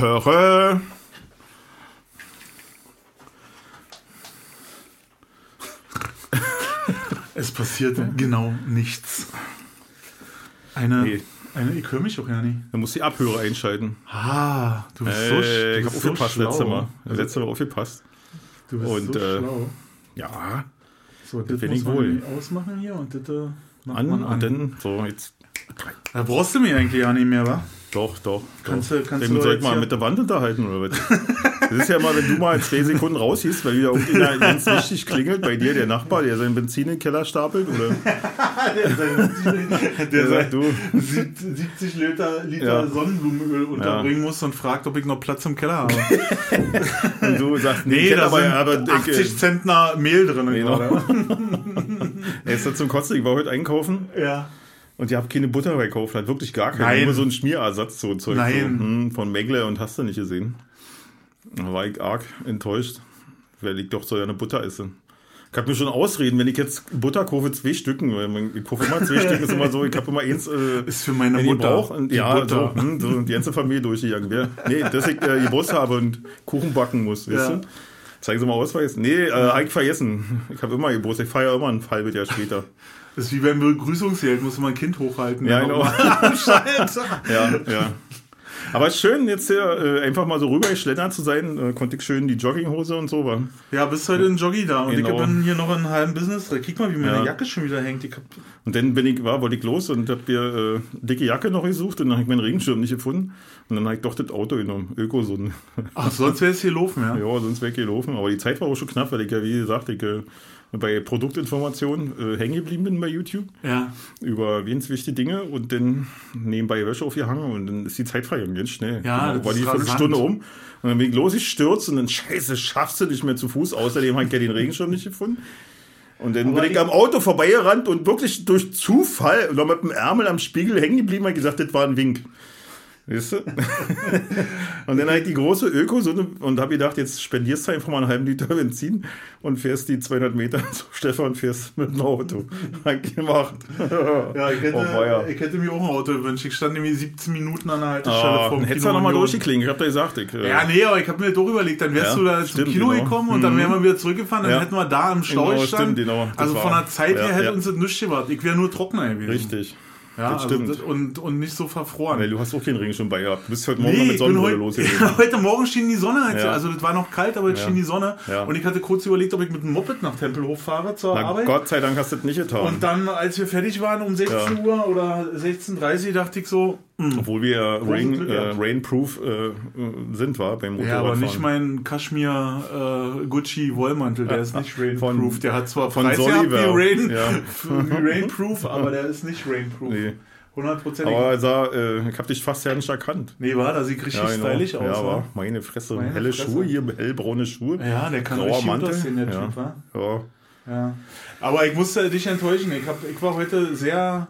Töre. Es passiert genau nichts. Eine, Nee. eine ich höre mich doch ja nicht. Da muss die Abhörer einschalten. Ah, du bist so, Äh, du ich habe so aufgepasst schlau. letzte Mal. Letzte Mal aufgepasst. Du bist Und, so äh, schlau. Ja, So, das bin muss ich man wohl. ausmachen hier und das äh, an, an. und dann, so, jetzt. da brauchst du mich eigentlich ja nicht mehr, wa? Doch, doch. Kannst doch. du- kannst Dann du soll ich mal mit der Wand unterhalten, oder was? Das ist ja mal, wenn du mal in zwei Sekunden raushiest, weil wieder irgendjemand ganz wichtig klingelt bei dir, der Nachbar, der seinen Benzin in den Keller stapelt, oder? der Der sagt, du, 70 Liter, Liter Ja. Sonnenblumenöl unterbringen muss und fragt, ob ich noch Platz im Keller habe. und du sagst, Nee, kenn da aber, sind aber ich, 80 äh, Zentner Mehl drin. Genau. er ist da zum Kotzen, ich war heute einkaufen Ja. Und ihr habt keine Butter gekauft, hat wirklich gar keine, Nein. nur so ein Schmierersatz, so ein Zeug. Nein. So, hm, von Megle und hast du nicht gesehen. Da war ich arg enttäuscht, weil ich doch so ja eine Butter esse. Ich habe mir schon ausreden, wenn ich jetzt Butter kaufe, zwei Stücken, ich kaufe immer zwei Stücken, ist immer so, ich habe immer eins äh, Ist für meine Mutter. brauche. Und, Die ja, Butter. So, hm, so die ganze Familie durchgegangen wäre. Nee, dass ich äh, Geburtstag habe und Kuchen backen muss, weißt Ja. du? Zeigen Sie mal Ausweis. Nee, äh, hab ich vergessen. Ich habe immer Geburtstag, ich feiere immer ein halbes Jahr später. Das ist wie beim Begrüßungsgeld, muss man ein Kind hochhalten. Ja, genau. Ja, ja. Aber es ist schön, jetzt hier äh, einfach mal so rübergeschlendert zu sein. Äh, konnte ich schön die Jogginghose und so. War. Ja, bist heute in Joggi da und Genau. ich bin hier noch in einem halben Business. Kick mal, wie meine Ja. Jacke schon wieder hängt. Ich hab, Und dann bin ich, war, wollte ich los und habe mir äh, dicke Jacke noch gesucht und dann habe ich meinen Regenschirm nicht gefunden. Und dann habe ich doch das Auto genommen, Ökosun. ach, sonst wäre es hier laufen, ja. Ja, sonst weggelaufen. Aber die Zeit war auch schon knapp, weil ich ja, wie gesagt, ich äh, bei Produktinformationen äh, hängen geblieben bin bei YouTube Ja. über ganz wichtige Dinge und dann nebenbei Wäsche aufgehangen und dann ist die Zeit vergangen, ganz schnell. Ja, Genau, war die. Viertelstunde um und dann bin ich los, ich stürze und dann scheiße, schaffst du nicht mehr zu Fuß. Außerdem habe ich ja den Regenschirm nicht gefunden. Und dann bin ich am Auto vorbeigerannt und wirklich durch Zufall noch mit dem Ärmel am Spiegel hängen geblieben und gesagt, das war ein Wink. Weißt du? und dann habe ich die große Öko und habe gedacht, jetzt spendierst du einfach mal einen halben Liter Benzin und fährst die 200 Meter zu Stefan, fährst mit dem Auto. Gemacht. Ja, ich hätte, Oh, ich hätte mir auch ein Auto gewünscht. Ich stand nämlich 17 Minuten an der Haltestelle Ah, vom dann hättest du nochmal Union. durchgeklingelt. Ich hab da gesagt, ich, äh, Ja, nee, aber ich habe mir doch überlegt, dann wärst Ja, du da zum stimmt, Kino genau. gekommen und dann wären wir wieder zurückgefahren, dann Ja. hätten wir da im Stau Genau, gestanden. stimmt, genau. Also von der Zeit ja, her hätte ja. uns das nichts gemacht. Ich wäre nur trockener gewesen. richtig. Ja, das also stimmt. das- und, und nicht so verfroren. Weil du hast auch keinen Ring schon bei gehabt. Du bist heute Morgen Nee, mit Sonnenbrille heute, losgegangen. heute Morgen schien die Sonne. Halt, Ja. Also das war noch kalt, aber jetzt Ja. schien die Sonne. Ja. Und ich hatte kurz überlegt, ob ich mit dem Moped nach Tempelhof fahre zur Na Arbeit. Gott sei Dank hast du das nicht getan. Und dann, als wir fertig waren um 16 Ja. Uhr oder 16.30 Uhr, dachte ich so, Obwohl wir ja Rain, äh. Rainproof äh, sind, war beim ja, aber Motorradfahren. nicht mein Kaschmir äh, Gucci Wollmantel, der ist nicht Von- Rainproof. Der hat zwar von Preis gehabt wie, Rain, Ja. wie Rainproof, aber der ist nicht Rainproof. Nee. 100%. Aber er sah, äh, ich hab dich fast ja nicht erkannt. nee, war, da sieht richtig genau. stylisch aus. Ja, wa? war meine Fresse. Meine Helle Fresse. Schuhe hier, hellbraune Schuhe. Ja, der kann Grauer richtig gut Mantel. aussehen, der ja. Typ, wa? Ja. Ja. Aber ich musste dich enttäuschen. Ich, hab, ich war heute sehr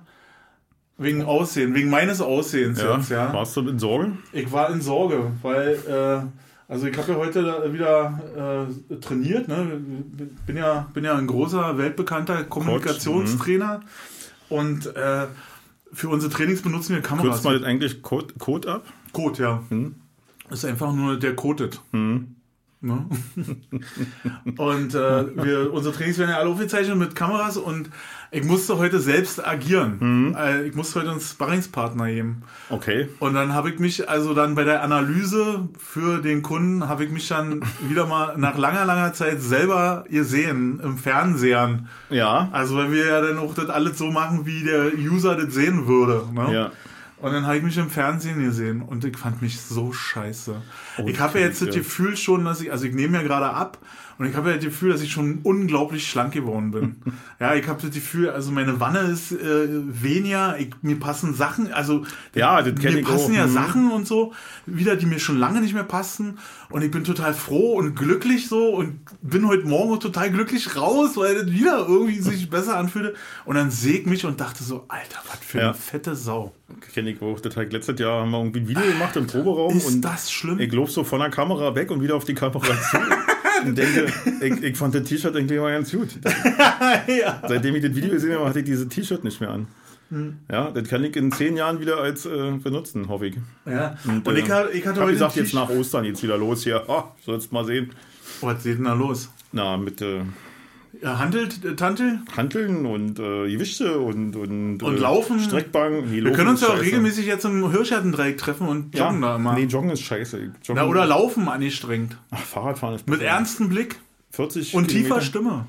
wegen Aussehen, wegen meines Aussehens Ja. jetzt, ja. Warst du in Sorge? Ich war in Sorge, weil, äh, also ich habe ja heute wieder äh, trainiert, ne? Bin ja, bin ja ein großer, weltbekannter Kommunikationstrainer. Und äh, für unsere Trainings benutzen wir Kameras. Kürzt man das eigentlich Code, Code ab? Code, ja. Hm. Ist einfach nur der codet. Hm. Ne? und äh, wir, unsere Trainings werden ja alle aufgezeichnet mit Kameras und ich musste heute selbst agieren. Mhm. Äh, ich musste heute einen Sparringspartner geben. Okay. Und dann habe ich mich, also dann bei der Analyse für den Kunden, habe ich mich dann wieder mal nach langer, langer Zeit selber gesehen im Fernsehen. Ja. Also weil wir ja dann auch das alles so machen, wie der User das sehen würde. Ne? Ja. Und dann habe ich mich im Fernsehen gesehen und ich fand mich so scheiße. ich habe ja jetzt das. Gefühl schon, dass ich, also ich nehme ja gerade ab und ich habe ja das Gefühl, dass ich schon unglaublich schlank geworden bin. ja, ich habe das Gefühl, also meine Wanne ist äh, weniger, ich, mir passen Sachen, also Ja, das mir passen auch. ja Mhm. Sachen und so wieder, die mir schon lange nicht mehr passen und ich bin total froh und glücklich so und bin heute Morgen total glücklich raus, weil das wieder irgendwie sich besser anfühlte und dann sehe ich mich und dachte so, Alter, was für Ja. eine fette Sau. Kenne ich auch. Das hat letztes Jahr haben wir irgendwie ein Video gemacht im Proberaum Ist und das schlimm? ich lob so von der Kamera weg und wieder auf die Kamera zu. Und denke, ich, ich fand das T-Shirt irgendwie immer ganz gut. ja. Seitdem ich das Video gesehen habe, hatte ich dieses T-Shirt nicht mehr an. Ja, das kann ich in zehn Jahren wieder als äh, benutzen, hoffe ich. Ja. Und, und ich, äh, hatte, ich hatte hab heute. gesagt, jetzt nach Ostern geht's wieder los hier. Oh, sollst mal sehen. Was geht denn da los? Na, mit äh, handelt, äh, Tante? Hanteln und äh, Gewichte und und, Und äh, Laufen. Streckbank. Nee, Wir können uns ja auch regelmäßig jetzt im Hirschgartendreieck treffen und ja, joggen da immer. Nee, Joggen ist scheiße. Joggen, Na, oder Laufen angestrengt. Ach, Fahrradfahren ist Mit ernstem Blick 40 und Kilometer. tiefer Stimme.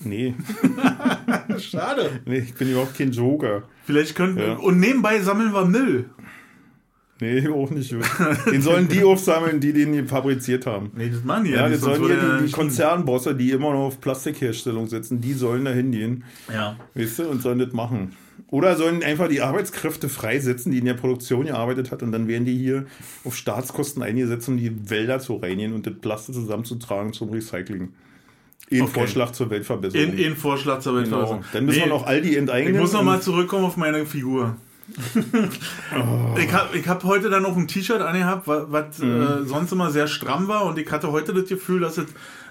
Nee, Schade. nee, ich bin überhaupt kein Joker. Vielleicht könnten. Ja. Und nebenbei sammeln wir Müll. Nee, auch nicht. Den sollen die aufsammeln, die den fabriziert haben. Nee, das machen die Ja, nicht, das sonst sollen hier ja die, die nicht- Konzernbosse, die immer noch auf Plastikherstellung sitzen, die sollen da hingehen, Ja. weißt du, und sollen das machen. Oder sollen einfach die Arbeitskräfte freisetzen, die in der Produktion gearbeitet hat, und dann werden die hier auf Staatskosten eingesetzt, um die Wälder zu reinigen und das Plastik zusammenzutragen zum Recycling. Ein Okay. Vorschlag zur Weltverbesserung. In, in Vorschlag zur genau. Weltverbesserung. Dann müssen wir Nee, noch Aldi Ich enteignen. muss noch und- mal zurückkommen auf meine Figur. Oh. Ich habe ich hab heute dann noch ein T-Shirt angehabt, wa- was Mhm. äh, sonst immer sehr stramm war und ich hatte heute das Gefühl, dass es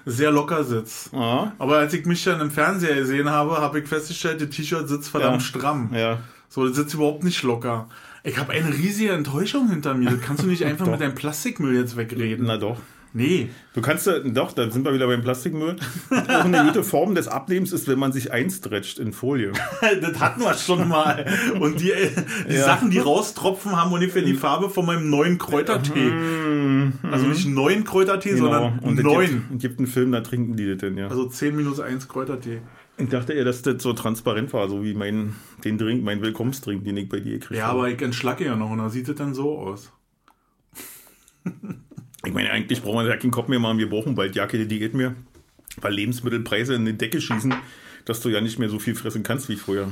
sehr locker sitzt. Ah, Aber als ich mich dann im Fernseher gesehen habe, habe ich festgestellt, das T-Shirt sitzt verdammt Ja. stramm. ja. So, das sitzt überhaupt nicht locker. Ich habe eine riesige Enttäuschung hinter mir. Das kannst du nicht einfach mit deinem Plastikmüll jetzt wegreden. Na doch. Nee. Du kannst ja, doch, da sind wir wieder beim Plastikmüll. Auch eine gute Form des Abnehmens ist, wenn man sich einstretcht in Folie. Das hatten wir schon mal. Und die, äh, die Ja. Sachen, die raustropfen, haben ungefähr die Farbe von meinem neuen Kräutertee. Also nicht neuen Kräutertee, sondern Mhm. Und neun. gibt, es gibt einen Film, da trinken die das denn, ja. Also 10 minus 1 Kräutertee. ich dachte eher, dass das so transparent war, so wie mein, den Drink, mein Willkommensdrink, den ich bei dir gekriegt Ja, aber ich entschlacke ja noch und da sieht es dann so aus. Ich meine, eigentlich brauchen wir ja keinen Kopf mehr machen, wir brauchen bald ja keine Diät mehr, weil Lebensmittelpreise in die Decke schießen, dass du ja nicht mehr so viel fressen kannst wie früher.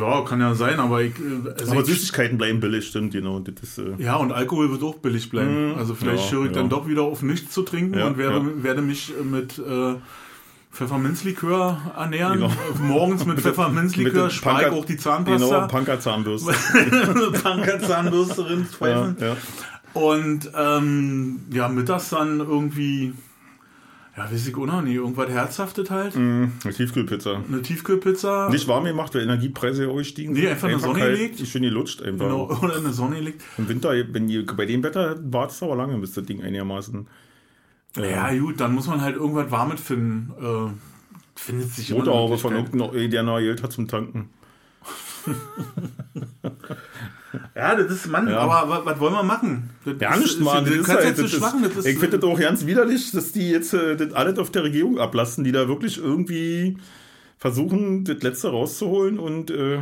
Ja, kann ja sein, aber ich. äh, Also Aber ich Süßigkeiten bleiben billig, stimmt, genau. Das ist, äh, ja, und Alkohol wird auch billig bleiben. Also vielleicht ja, höre ich dann ja. doch wieder auf nichts zu trinken Ja, und werde, ja. werde mich mit äh, Pfefferminzlikör ernähren. Genau. Morgens mit Pfefferminzlikör Punker- auch die genau, Zahnpasta. Punkerzahnbürste. Punker-Zahnbürste ja, rinspfeifen. ja. Und ähm, ja, mittags dann irgendwie, ja, weiß ich auch noch nicht, irgendwas Herzhaftes halt. Mm, eine Tiefkühlpizza. Eine Tiefkühlpizza. Nicht warm gemacht, weil Energiepreise auch gestiegen Nee, sind. einfach in die Sonne kalt, gelegt. Schön gelutscht einfach. Genau, oder in der Sonne liegt. Im Winter, wenn die, bei dem Wetter war es aber lange, bis das Ding einigermaßen Ja, gut, dann muss man halt irgendwas Warmes finden. Äh, findet sich eine Motorhaube von Möglichkeit. irgendeinem, der noch Geld hat zum Tanken. Ja, das ist, Mann, Ja. aber was, wollen wir machen? Das Ja, ist- ist-. Du Das ist kannst halt, jetzt das zu schwachen. Das ist, ist, ich finde das auch ganz widerlich, dass die jetzt äh, das alles auf der Regierung ablassen, die da wirklich irgendwie versuchen, das Letzte rauszuholen und äh,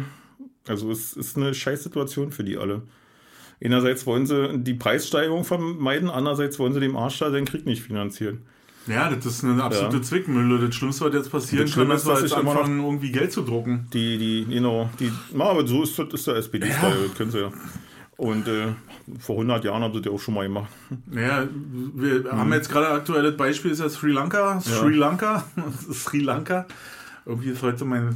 also es ist eine Scheißsituation für die alle. Einerseits wollen sie die Preissteigerung vermeiden, andererseits wollen sie dem Arsch da den Krieg nicht finanzieren. Ja, das ist eine absolute Ja. Zwickmühle. Das Schlimmste, was jetzt passieren Das kann, ist, wir dass jetzt immer noch- anfangen, irgendwie Geld zu drucken. Die, die, genau, die, na, aber so ist das ist der SPD-Style, das können sie ja. Und äh, vor 100 Jahren haben sie das auch schon mal gemacht. Naja, wir haben jetzt gerade aktuelles Beispiel, ist ja Sri Lanka. Sri Lanka. Sri Lanka. Irgendwie ist heute mein.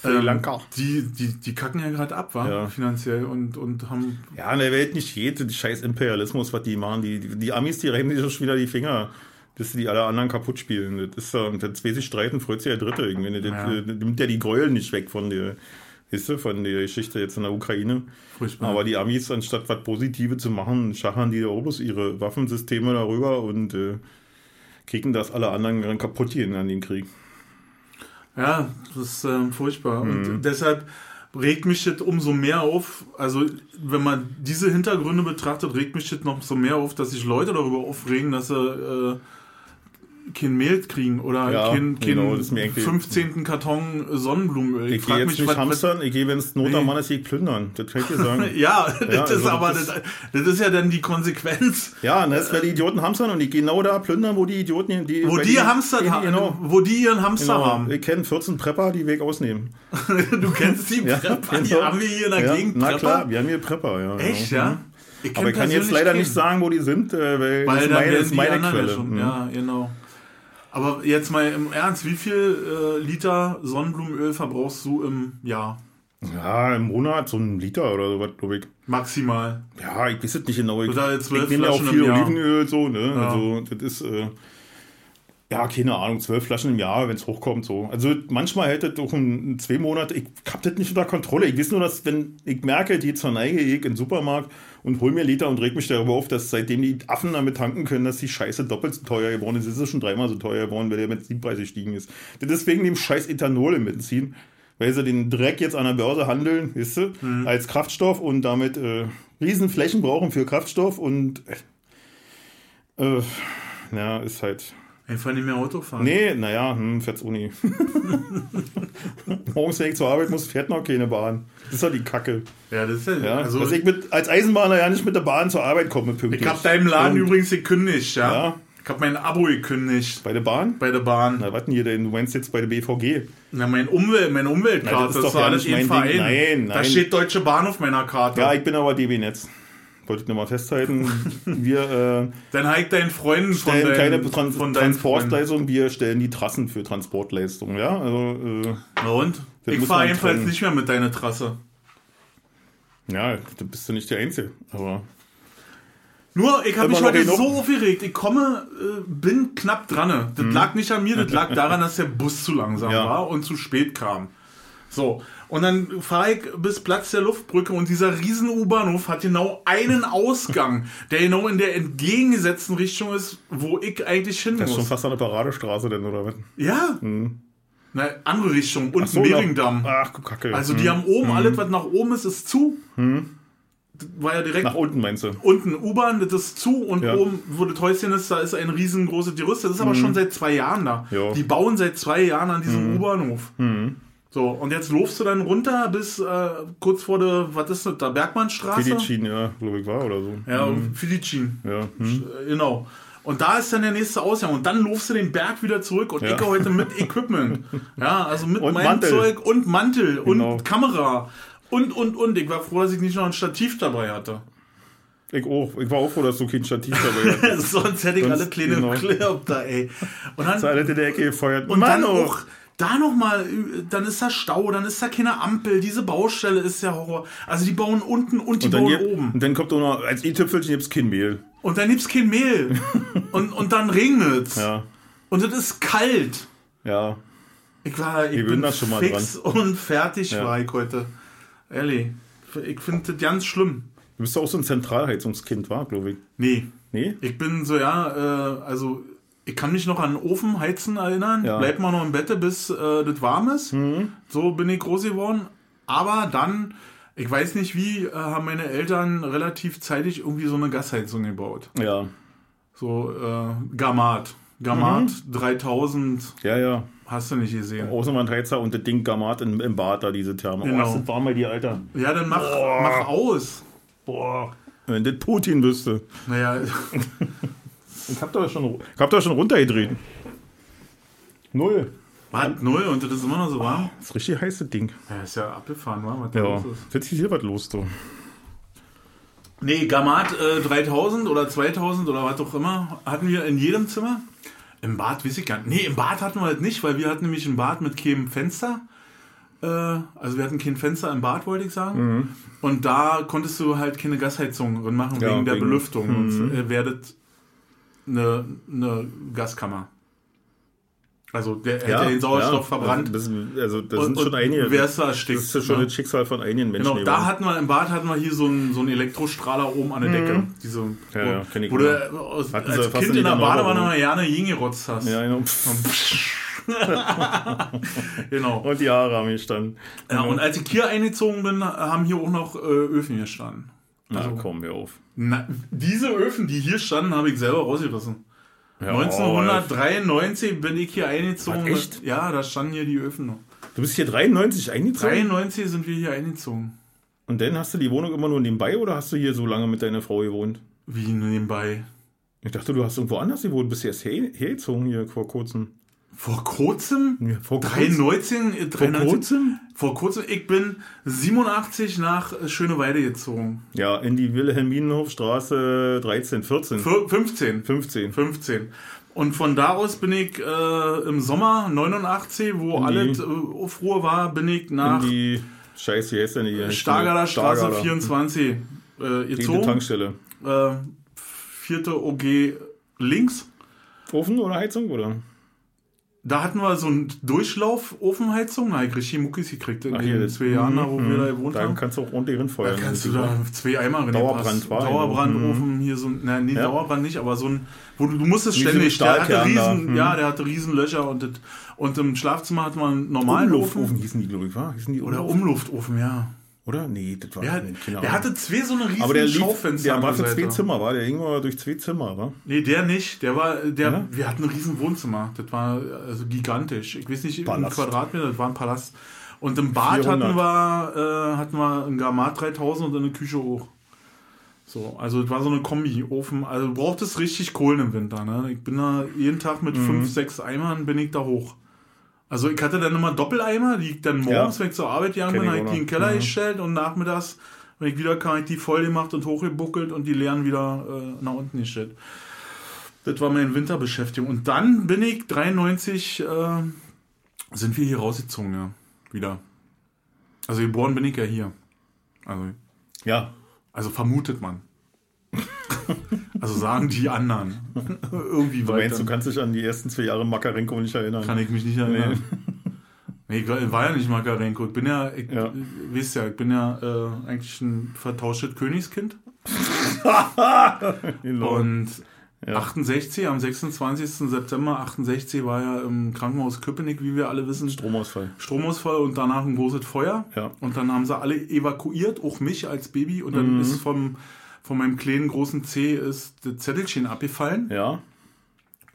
Sri Lanka. Die, die, die kacken ja gerade ab, wa? Ja. Finanziell und, und haben. Ja, in der Welt nicht jede, die scheiß Imperialismus, was die machen. Die, die, die Amis, die reiben sich schon wieder die Finger, dass die alle anderen kaputt spielen. Das ist ja, und das will sich streiten, freut sich der Dritte. Irgendwie. Das, Ja. äh, nimmt ja die Gräuel nicht weg von der, weißt du, von der Geschichte jetzt in der Ukraine. Furchtbar. Aber die Amis, anstatt was Positive zu machen, schachern die da auch bloß ihre Waffensysteme darüber und äh, kriegen das alle anderen kaputt gehen an den Krieg. Ja, das ist ähm, furchtbar. Mhm. Und deshalb regt mich das umso mehr auf. Also, wenn man diese Hintergründe betrachtet, regt mich das noch so mehr auf, dass sich Leute darüber aufregen, dass sie äh, kein Mehl kriegen oder Ja, keinen kein genau, das ist mir irgendwie- 15. Karton Sonnenblumenöl. Ich gehe jetzt nicht hamstern, ich gehe, wenn es Not am. Mann ist, ich plündern. Das kann ich dir sagen. Ja, das Ja, ist also aber das- das, das ist ja dann die Konsequenz. Ja, und das wäre die Idioten hamstern und die genau da plündern, wo die Idioten, die. Wo die denen- Hamster die- haben, Genau. wo die ihren Hamster genau. haben. Ich kenne 14 Prepper, die Weg ausnehmen. Du kennst die Ja, Prepper, die genau. haben wir hier in der Ja, Gegend. na klar, wir haben hier Prepper, ja. Echt, genau. ja? Mhm. Ich Aber ich kann jetzt leider keinen. nicht sagen, wo die sind, äh, weil, Weil das ist meine, das ist die meine Quelle. ja schon. Mhm. Ja, genau. Aber jetzt mal im Ernst, wie viel äh, Liter Sonnenblumenöl verbrauchst du im Jahr? Ja, im Monat so ein Liter oder sowas, glaube ich. Maximal. Ja, ich weiß es nicht genau. Ich, zwölf ich nehme ja auch viel. Olivenöl, so, ne? Ja. Also, das ist, äh, Ja, keine Ahnung, zwölf Flaschen im Jahr, wenn es hochkommt, so. Also manchmal hätte doch in zwei Monate, ich hab das nicht unter Kontrolle. Ich weiß nur, dass, wenn ich merke, die verneige ich in den Supermarkt und hol mir Liter und reg mich darüber auf, dass seitdem die Affen damit tanken können, dass die Scheiße doppelt so teuer geworden ist. Es ist schon dreimal so teuer geworden, weil der Benzinpreis gestiegen ist. Deswegen dem scheiß Ethanol im Benzin, weil sie den Dreck jetzt an der Börse handeln, weißt du, mhm. als Kraftstoff und damit äh, Riesenflächen brauchen für Kraftstoff und äh, äh ja, ist halt Einfach nicht mehr Auto fahren. Nee, naja, hm, fährt's Uni. Morgens, wenn ich zur Arbeit muss, fährt noch keine Bahn. Das ist doch die Kacke. Ja, das ist ja. ja also, dass ich mit, als Eisenbahner ja nicht mit der Bahn zur Arbeit komme, pünktlich. Ich hab deinem Laden Und, übrigens gekündigt, ja. ja. Ich hab mein Abo gekündigt. Bei der Bahn? Bei der Bahn. Na, warten hier denn? Du meinst jetzt bei der BVG? Na, mein Umwelt, meine Umweltkarte. Na, das ist doch das war alles mein Verein. Ding. Nein, nein. Da steht Deutsche Bahn auf meiner Karte. Ja, ich bin aber DB-Netz wollte ich nochmal festhalten. Wir äh, Dann halt deinen Freunden stellen von deinen, keine Trans von Transportleistungen, wir stellen die Trassen für Transportleistungen. Ja, also, äh, Na und? Ich fahre jedenfalls nicht mehr mit deiner Trasse. Ja, da bist du nicht der Einzige. Aber nur, ich habe mich heute so aufgeregt. Ich komme, äh, bin knapp dran. Das mhm. lag nicht an mir, das lag daran, dass der Bus zu langsam ja. war und zu spät kam. So, und dann fahre ich bis Platz der Luftbrücke und dieser riesen U-Bahnhof hat genau einen Ausgang, der genau in der entgegengesetzten Richtung ist, wo ich eigentlich hin muss. Das ist schon fast eine Paradestraße denn, oder was? Ja. Hm. Na, andere Richtung, unten so, Mehringdamm. Ach, Kacke. Also die hm. haben oben, hm. alles was nach oben ist, ist zu. Hm. war ja direkt. Nach unten meinst du? Unten U-Bahn, das ist zu und ja. oben, wo das Häuschen ist, da ist ein riesengroßes Gerüst. Das ist aber hm. schon seit zwei Jahren da. Jo. Die bauen seit zwei Jahren an diesem hm. U-Bahnhof. Mhm. So, und jetzt lofst du dann runter bis äh, kurz vor der, was ist das, der Bergmannstraße? Filicin, ja, glaube ich, war oder so. Ja, mhm. Filicin. Ja. Hm. Genau. Und da ist dann der nächste Ausgang. Und dann lofst du den Berg wieder zurück und ja. ich heute mit Equipment. Ja, also mit und meinem Mantel. Zeug und Mantel genau. und Kamera. Und, und, und. Ich war froh, dass ich nicht noch ein Stativ dabei hatte. Ich auch. Ich war auch froh, dass du kein Stativ dabei hattest. Sonst hätte ich Sonst, alle kleine genau. Clip da, ey. Und dann, das in der Ecke gefeuert. Und Mann, dann auch da nochmal, dann ist da Stau, dann ist da keine Ampel, diese Baustelle ist ja Horror. Also die bauen unten und die und bauen gibt, oben. Und dann kommt auch noch, als i-Tüpfelchen gibt's kein Mehl. Und dann gibt's kein Mehl. und, und dann regnet's. Ja. Und es ist kalt. Ja. Ich war, ich bin das schon mal fix dran. und fertig ja. war ich heute. Ehrlich. Ich finde das ganz schlimm. Du bist doch auch so ein Zentralheizungskind, war, glaube ich. Nee. Nee? Ich bin so, ja, äh, also ich kann mich noch an Ofen heizen erinnern. Ja. Bleibt mal noch im Bett, bis äh, das warm ist. Mhm. So bin ich groß geworden. Aber dann, ich weiß nicht wie, äh, haben meine Eltern relativ zeitig irgendwie so eine Gasheizung gebaut. Ja. So äh, Gamat. Gamat mhm. 3000. Ja, ja. Hast du nicht gesehen. Außenwandheizer und das Ding Gamat im, im Bad da, diese Therme. Genau. Oh, das warm bei dir, Alter. Ja, dann mach, mach aus. Boah. Wenn das Putin wüsste. Naja. Ich hab da schon, ich hab da schon runtergedreht. Null. Was? Null? Und das ist immer noch so warm? Das ist richtig heiße Ding. Ja, ist ja abgefahren, war was da ja. los ist. Jetzt ist hier was los, du. Nee, Gamat äh, 3000 oder 2000 oder was auch immer hatten wir in jedem Zimmer. Im Bad weiß ich gar nicht. Nee, im Bad hatten wir halt nicht, weil wir hatten nämlich ein Bad mit keinem Fenster. Äh, also wir hatten kein Fenster im Bad, wollte ich sagen. Mhm. Und da konntest du halt keine Gasheizung drin machen ja, wegen der Belüftung. Mhm. Und äh, werdet eine, eine Gaskammer. Also der hätte ja, den Sauerstoff ja, verbrannt. Also das, also das sind und, schon einige. Wärst du erstickt. Das ist schon ne? das Schicksal von einigen Menschen. Genau, da hatten wir im Bad hatten wir hier so einen, so einen Elektrostrahler oben an der Decke. Mhm. Diese, ja, ja, kenn ich wo du als, als Kind in der Badewanne mal gerne hingerotzt hast. Ja, genau. genau. Und die Haare haben gestanden. Ja, und als ich hier eingezogen bin, haben hier auch noch äh, Öfen gestanden. Also, Na, komm, hör auf. Na, diese Öfen, die hier standen, habe ich selber rausgerissen. Ja, 1993 oh, bin ich hier eingezogen. Was, echt? Ja, da standen hier die Öfen noch. Du bist hier 93 eingezogen? 93 sind wir hier eingezogen. Und dann hast du die Wohnung immer nur nebenbei oder hast du hier so lange mit deiner Frau gewohnt? Wie nebenbei? Ich dachte, du hast irgendwo anders gewohnt, bist erst hergezogen hier vor kurzem. Vor kurzem? Ja, vor 93, 93, vor kurzem? Vor kurzem. Ich bin 87 nach Schöneweide gezogen. Ja, in die Wilhelminenhofstraße 13, 14. 15. 15. 15. Und von da aus bin ich äh, im Sommer 89, wo alles äh, Aufruhr war, bin ich nach. In die Scheiße, wie heißt denn die? Stargarder Straße Stargarder. 24 äh, gezogen. Die Tankstelle. Äh, vierte OG links. Ofen oder Heizung oder? Da hatten wir so einen Durchlauf-Ofenheizung. Da habe ich richtig Muckis gekriegt in Ach, den hier, zwei Jahren, da, wo mhm, wir da gewohnt Da haben. kannst du auch ordentlich Da rinfeuern. kannst du da zwei Eimer rein Dauerbrand war, Dauerbrandofen hier so ein, nein, nee, Ja. Dauerbrand nicht, aber so ein, wo du, du musstest ständig, der hatte da. riesen, Mhm. ja, der hatte riesen Löcher und, das, und im Schlafzimmer hat man einen normalen Umluftofen Ofen. hießen die, glaube ich, war? Hießen die Oder Umluft? Umluftofen, ja. Oder? Nee, das war nee, keine der hatte zwei so eine riesen Aber der Schaufenster. der war für zwei. Zimmer, war? Der mal durch zwei Zimmer, war? Nee, der nicht. Der war, der, Ja? wir hatten ein riesen Wohnzimmer. Das war also gigantisch. Ich weiß nicht, Palast. im Quadratmeter, das war ein Palast. Und im Bad 400. hatten wir, äh, hatten wir ein Gamat 3000 und eine Küche hoch. So, also das war so eine Kombi-Ofen. Also du brauchtest richtig Kohlen im Winter. Ne? Ich bin da jeden Tag mit Mhm. fünf, sechs Eimern bin ich da hoch. Also ich hatte dann immer Doppeleimer, die ich dann morgens, Ja. wenn ich zur Arbeit gegangen bin, habe ich die in den. Keller Mhm. gestellt und nachmittags, wenn ich wieder kam, habe ich die voll gemacht und hochgebuckelt und die leeren wieder äh, nach unten gestellt. Das war meine Winterbeschäftigung. Und dann bin ich 93, äh, sind wir hier rausgezogen, ja. Wieder. Also geboren bin ich ja hier. Also, Ja. also vermutet man. also sagen die anderen. Irgendwie Du meinst, du kannst dich an die ersten zwei Jahre Makarenko nicht erinnern? Kann ich mich nicht erinnern. Nee, ich war war ja nicht Makarenko. Ich bin ja, ich, Ja. wisst ja, ich bin ja äh, eigentlich ein vertauschtes Königskind. Genau. Und Ja. 68, am 26. September 68 war ja im Krankenhaus Köpenick, wie wir alle wissen, Stromausfall. Stromausfall und danach ein großes Feuer. Ja. Und dann haben sie alle evakuiert, auch mich als Baby. Und dann Mhm. ist vom, von meinem kleinen großen C ist das Zettelchen abgefallen. Ja.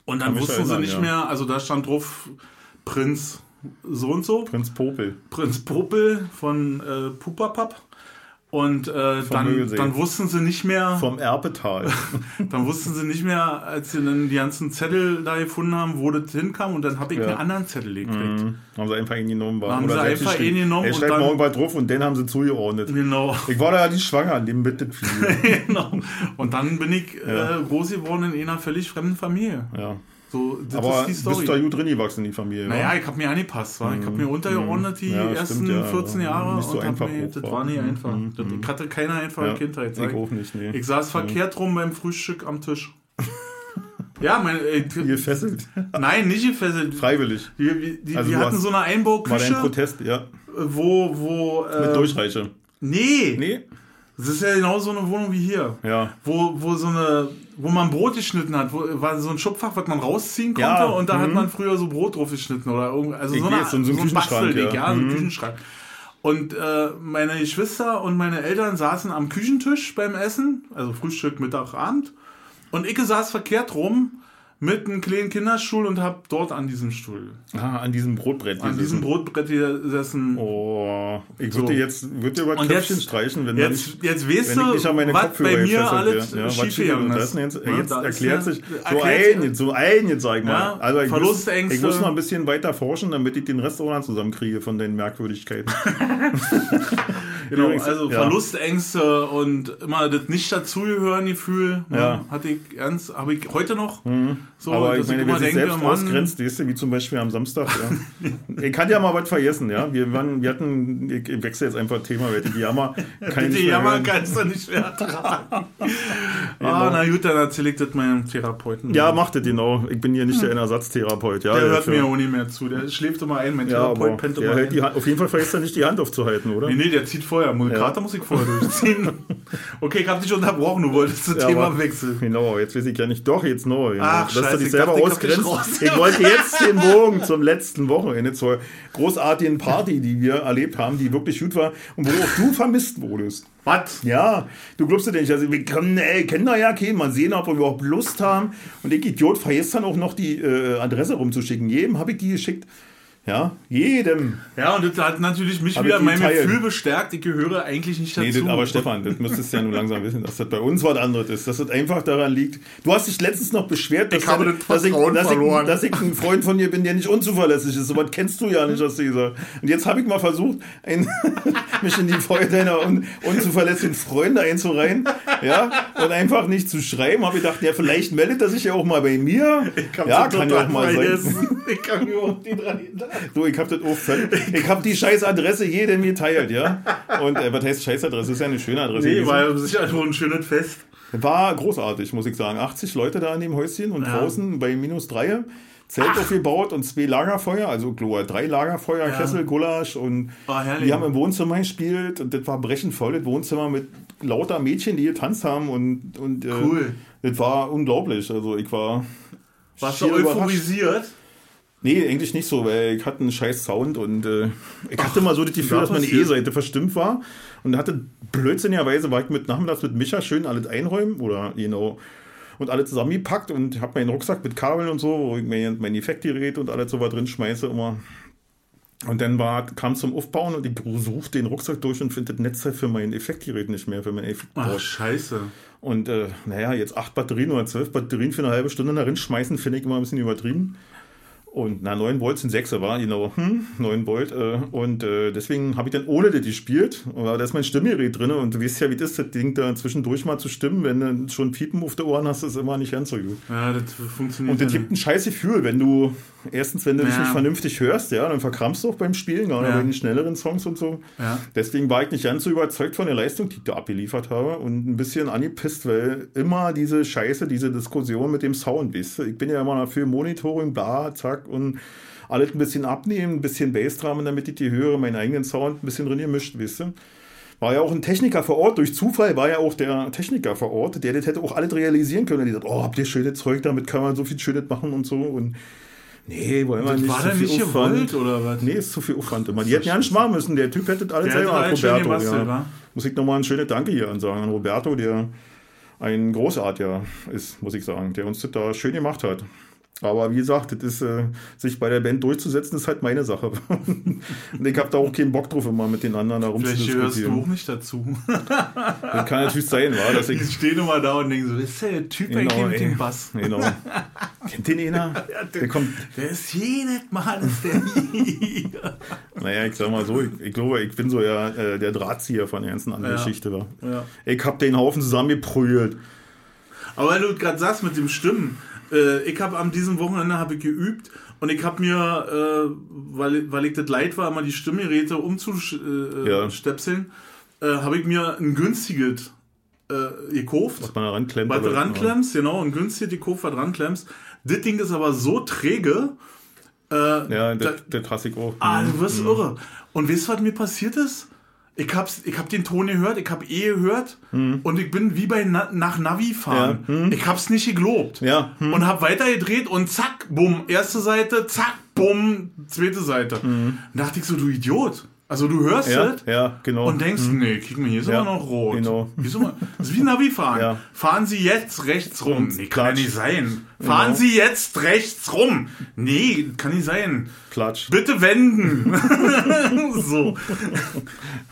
Und dann wussten sie erinnern, nicht ja. mehr, also da stand drauf Prinz so und so, Prinz Popel. Prinz Popel von äh, Pupapap. Und äh, dann, dann wussten sie nicht mehr, Vom Erpetal. dann wussten sie nicht mehr, als sie dann die ganzen Zettel da gefunden haben, wo das hinkam. Und dann habe ich Ja. einen anderen Zettel gekriegt. Mhm. Haben sie einfach ihn genommen. War. Haben sie selbst einfach ihn genommen Er schreibt morgen bald drauf und den haben sie zugeordnet. Genau. Ich war da ja nicht schwanger, an dem bitte viel. genau. Und dann bin ich Ja. äh, groß geworden in einer völlig fremden Familie. ja. So, das Aber ist die bist Story. da gut drin gewachsen in die Familie. Naja, wa? ich habe mir angepasst, wa? ich habe mir untergeordnet die Ja, ersten stimmt, ja. 14 Jahre Nicht so und einfach mir, das wa? war nie Mhm, einfach. mhm, Das, ich hatte keine einfache ja. Kindheit. Ich auch nicht, nee. Ich saß verkehrt rum beim Frühstück am Tisch. ja, mein, äh, Gefesselt. nein, nicht gefesselt. Freiwillig. Wir, wir, die, Also du hatten so eine War dein Einbauküche, Protest, ja. wo, wo, Mit äh, Durchreiche. nee, Nee? Das ist ja genau so eine Wohnung wie hier. Ja. wo, wo so eine, wo man Brot geschnitten hat, wo, war so ein Schubfach, was man rausziehen konnte Ja, und da hat mhm. man früher so Brot drauf geschnitten oder irgendwie, also Ich so, eine, so ein- so ein Bastelding, ja. ja, so ein Mhm. Küchenschrank. Und äh, meine Geschwister und meine Eltern saßen am Küchentisch beim Essen, also Frühstück, Mittag, Abend. Und ich saß verkehrt rum mit einem kleinen Kinderstuhl und hab dort an diesem Stuhl, Ah, an diesem Brotbrett. an diesem gesessen. Brotbrett gesessen. Oh, ich So. würde jetzt würde über Und Köpfchen jetzt- streichen, wenn da nicht, Jetzt, jetzt weißt wenn ich nicht an du, meine was Kopfhörer bei mir alles. Ja, schief- ist. jetzt, Ja, jetzt ist erklärt ja- sich so erklärt ein, so ein, jetzt sag ich mal. Ja, also ich muss, Verlustängste. ich muss noch ein bisschen weiter forschen, damit ich den Rest auch noch zusammenkriege von den Merkwürdigkeiten. Genau, also ja. Verlustängste und immer das nicht dazugehören Gefühl. Ne, Ja. Mhm. Hatte ich ernst, habe ich heute noch. So, Aber ich meine, wer sich selbst Mann, ausgrenzt, du, wie zum Beispiel am Samstag. Ja. ich kann ja mal was vergessen, ja. Wir, waren, wir hatten, ich ich wechsle jetzt einfach Thema, weil die Jammer kann ich Die nicht mehr Jammer kannst du nicht mehr ertragen. ah, na gut, dann erzähle ich das meinem Therapeuten. Ja, macht das genau. Ich bin hier nicht der Ersatztherapeut. Ja, Der hört mir auch nicht mehr zu. Der schläft immer ein. Mein Therapeut pennt immer ein. auf jeden Fall vergisst er nicht, die Hand aufzuhalten, oder? Nee, nee, der zieht vorher. Kater muss ich vorher durchziehen. okay, ich habe dich unterbrochen. Du wolltest das Ja, Thema wechseln. Genau, jetzt weiß ich ja nicht. Doch, jetzt neu. Ach, Dass du scheiße, dich ich selber dachte, ich dich ausgrenzt. raus. Ich wollte jetzt den Bogen zum letzten Wochenende zur großartigen Party, die wir erlebt haben, die wirklich gut war und wo auch du vermisst wurdest. Was? Ja, du glaubst ja nicht. Also wir können, ey, kennen da ja keinen. Mal sehen, ob wir überhaupt Lust haben. Und ich Idiot vergisst dann auch noch die äh, Adresse rumzuschicken. Jedem habe ich die geschickt. Ja, jedem. Ja, und das hat natürlich mich Hab wieder ich in meinem geteilt. Gefühl bestärkt. Ich gehöre eigentlich nicht dazu. Nee, das, aber Stefan, das müsstest du ja nun langsam wissen, dass das bei uns was anderes ist. Dass das einfach daran liegt. Du hast dich letztens noch beschwert, dass, Ich habe das dass, ich, dass, ich, dass ich ein Freund von dir bin, der nicht unzuverlässig ist. So was kennst du ja nicht, hast du gesagt. Und jetzt habe ich mal versucht, ein, mich in die Freude deiner un, unzuverlässigen Freunde einzureihen. Ja, und einfach nicht zu schreiben. Habe gedacht, ja, vielleicht meldet er sich ja auch mal bei mir. Ich Ja, kann ja auch mal sein. Ich kann mir überhaupt nicht dran erinnern. So, ich habe das auch völlig. Ich habe die scheiß Adresse jedem geteilt, ja. Und äh, was heißt scheiß Adresse? Das ist ja eine schöne Adresse. Nee, war sicher nur ein schönes Fest. War großartig, muss ich sagen. 80 Leute da in dem Häuschen und Ja. draußen bei minus 3. Zelt Ach. aufgebaut und zwei Lagerfeuer, also Gloa, drei Lagerfeuer, ja. Kessel, Gulasch und oh, die haben im Wohnzimmer gespielt und das war brechend voll, das Wohnzimmer mit lauter Mädchen, die getanzt haben und, und äh, cool. Äh, das war unglaublich. Also ich war. Warst du euphorisiert? Nee, eigentlich nicht so, weil ich hatte einen scheiß Sound und äh, ich hatte Ach, mal so das Gefühl, dass meine E-Seite verstimmt war und hatte blödsinnigerweise war ich mit nachmittags mit Micha schön alles einräumen oder you know, und alles zusammengepackt und habe meinen Rucksack mit Kabeln und so, wo ich mein, mein Effektgerät und alles so was drin schmeiße immer. Und dann war, kam zum Aufbauen und ich suche den Rucksack durch und finde das Netzteil für mein Effektgerät nicht mehr, für mein Effektboard. Ach, scheiße. Und äh, naja, jetzt acht Batterien oder zwölf Batterien für eine halbe Stunde darin schmeißen, finde ich immer ein bisschen übertrieben. Und na, 9 Volt sind 6, war genau, hm, 9 Volt. Äh, und äh, deswegen habe ich dann ohne das gespielt. Aber da ist mein Stimmgerät drin und du weißt ja, wie das ist, das Ding da zwischendurch mal zu stimmen, wenn du schon Piepen auf der Ohren hast, ist immer nicht ganz so gut. Ja, das funktioniert. Und das gibt ein scheiß Gefühl, wenn du, erstens, wenn du ja. dich nicht vernünftig hörst, ja, dann verkrampfst du auch beim Spielen, gerade ja. bei den schnelleren Songs und so. Ja. Deswegen war ich nicht ganz so überzeugt von der Leistung, die ich da abgeliefert habe und ein bisschen angepisst, weil immer diese Scheiße, diese Diskussion mit dem Sound, weißt du, ich bin ja immer dafür Monitoring, bla, zack, und alles ein bisschen abnehmen, ein bisschen Bassdrum, damit ich die höre, meinen eigenen Sound ein bisschen drin gemischt, wisst ihr. War ja auch ein Techniker vor Ort, durch Zufall war ja auch der Techniker vor Ort, der das hätte auch alles realisieren können. Die sagt, oh, habt ihr schönes Zeug, damit kann man so viel schönes machen und so. Und nee, wollen wir nicht. War der nicht gewollt oder was? Nee, ist zu viel Aufwand immer. Die hätten ja nicht machen müssen. Der Typ hätte alles selber Roberto. Bastel, ja. Muss ich nochmal ein schönes Danke hier ansagen an Roberto, der ein Großartiger ist, muss ich sagen, der uns das da schön gemacht hat. Aber wie gesagt, das ist, äh, sich bei der Band durchzusetzen, ist halt meine Sache. und ich habe da auch keinen Bock drauf, immer mit den anderen herum Vielleicht zu diskutieren. Vielleicht hörst du auch nicht dazu. das kann natürlich sein, war, dass ich... Ich stehe nur mal da und denke so, ist der Typ genau, mit dem Bass? Genau. Kennt den einer? Ja, der, der, kommt... Der ist jedes Mal, ist der hier. naja, ich sag mal so, ich, ich glaube, ich bin so ja äh, der Drahtzieher von der ganzen anderen ja. Geschichte. War. Ja. Ich habe den Haufen zusammengeprügelt. Aber weil du gerade sagst mit dem Stimmen, äh, ich habe an diesem Wochenende habe ich geübt und ich habe mir, äh, weil, weil ich das leid war, mal die Stimmgeräte umzustöpseln, äh, ja. Äh, habe ich mir ein günstiges äh, gekauft. Was man da ranklemmt. Was du ranklemmst, genau, ein günstiges gekauft, was ranklemmst. Das Ding ist aber so träge. Äh, ja, der, Klassik auch. Ah, du wirst mhm. irre. Und weißt du, was mir passiert ist? Ich hab's, ich hab den Ton gehört, ich hab eh gehört hm. und ich bin wie bei Na nach Navi fahren. Ja. Hm. Ich hab's nicht gelobt. Ja. Hm. Und hab weiter gedreht und zack, bumm, erste Seite, zack, bumm, zweite Seite. Hm. Da dachte ich so, du Idiot. Also du hörst ja, es ja, genau. und denkst, hm. nee, kick mal, hier ist ja, immer noch rot. Genau. Hier ist immer, das ist wie Navi fahren. Ja. Fahren Sie jetzt rechts rum. Nee, kann ja nicht sein. Fahren genau. Sie jetzt rechts rum. Nee, kann nicht sein. Klatsch. Bitte wenden. so.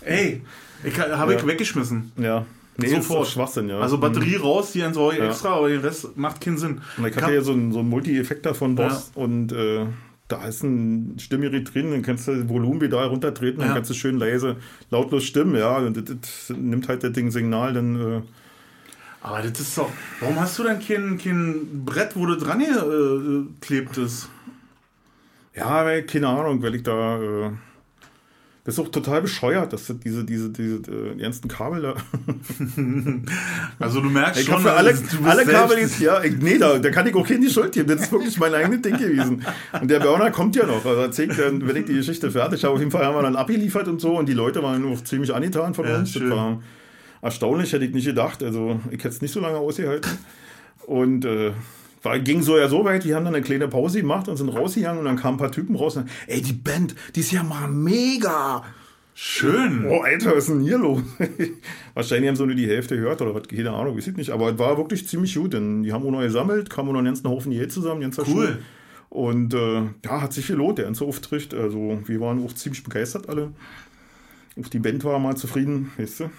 Ey, ich habe ich weggeschmissen. Ja. Nee, Sofort. Schwachsinn, ja. Also Batterie mhm. raus, die ein extra, aber der Rest macht keinen Sinn. Und ich hatte ja so einen, so einen Multi-Effektor von Boss und äh, da ist ein Stimmgerät drin, dann kannst du das Volumenpedal runtertreten, ja. dann kannst du schön leise, lautlos stimmen, ja, und das, das nimmt halt das Ding Signal, dann. Äh aber das ist doch. Warum hast du denn kein, kein Brett, wo du dran äh, klebt ist? Ja, weil, keine Ahnung, weil ich da. Äh das ist auch total bescheuert, dass diese, diese, diese, äh, die ganzen Kabel da. also du merkst ich schon, für alle, alle Kabel ist, ja, ich, nee, da, da kann ich auch keine Schuld geben. Das ist wirklich mein eigenes Ding gewesen. Und der Burner kommt ja noch. Also erzählt dann, wenn ich die Geschichte fertig habe, auf jeden Fall haben wir dann abgeliefert und so und die Leute waren auch ziemlich angetan von ja, uns. Schön. Das war erstaunlich, hätte ich nicht gedacht. Also ich hätte es nicht so lange ausgehalten. Und äh, war, ging so ja so weit, die haben dann eine kleine Pause gemacht und sind rausgegangen und dann kamen ein paar Typen raus und ey, die Band, die ist ja mal mega. Schön. Oh, Alter, was ist denn hier los? Wahrscheinlich haben sie nur die Hälfte gehört oder was, keine Ahnung, ich nicht. Aber es war wirklich ziemlich gut, denn die haben auch noch gesammelt, kamen auch noch einen ganzen Haufen Geld zusammen, ganz Cool. Schule. Und äh, ja, hat sich gelohnt, der ganze Auftritt. Also, wir waren auch ziemlich begeistert alle. Auch die Band war mal zufrieden, weißt du.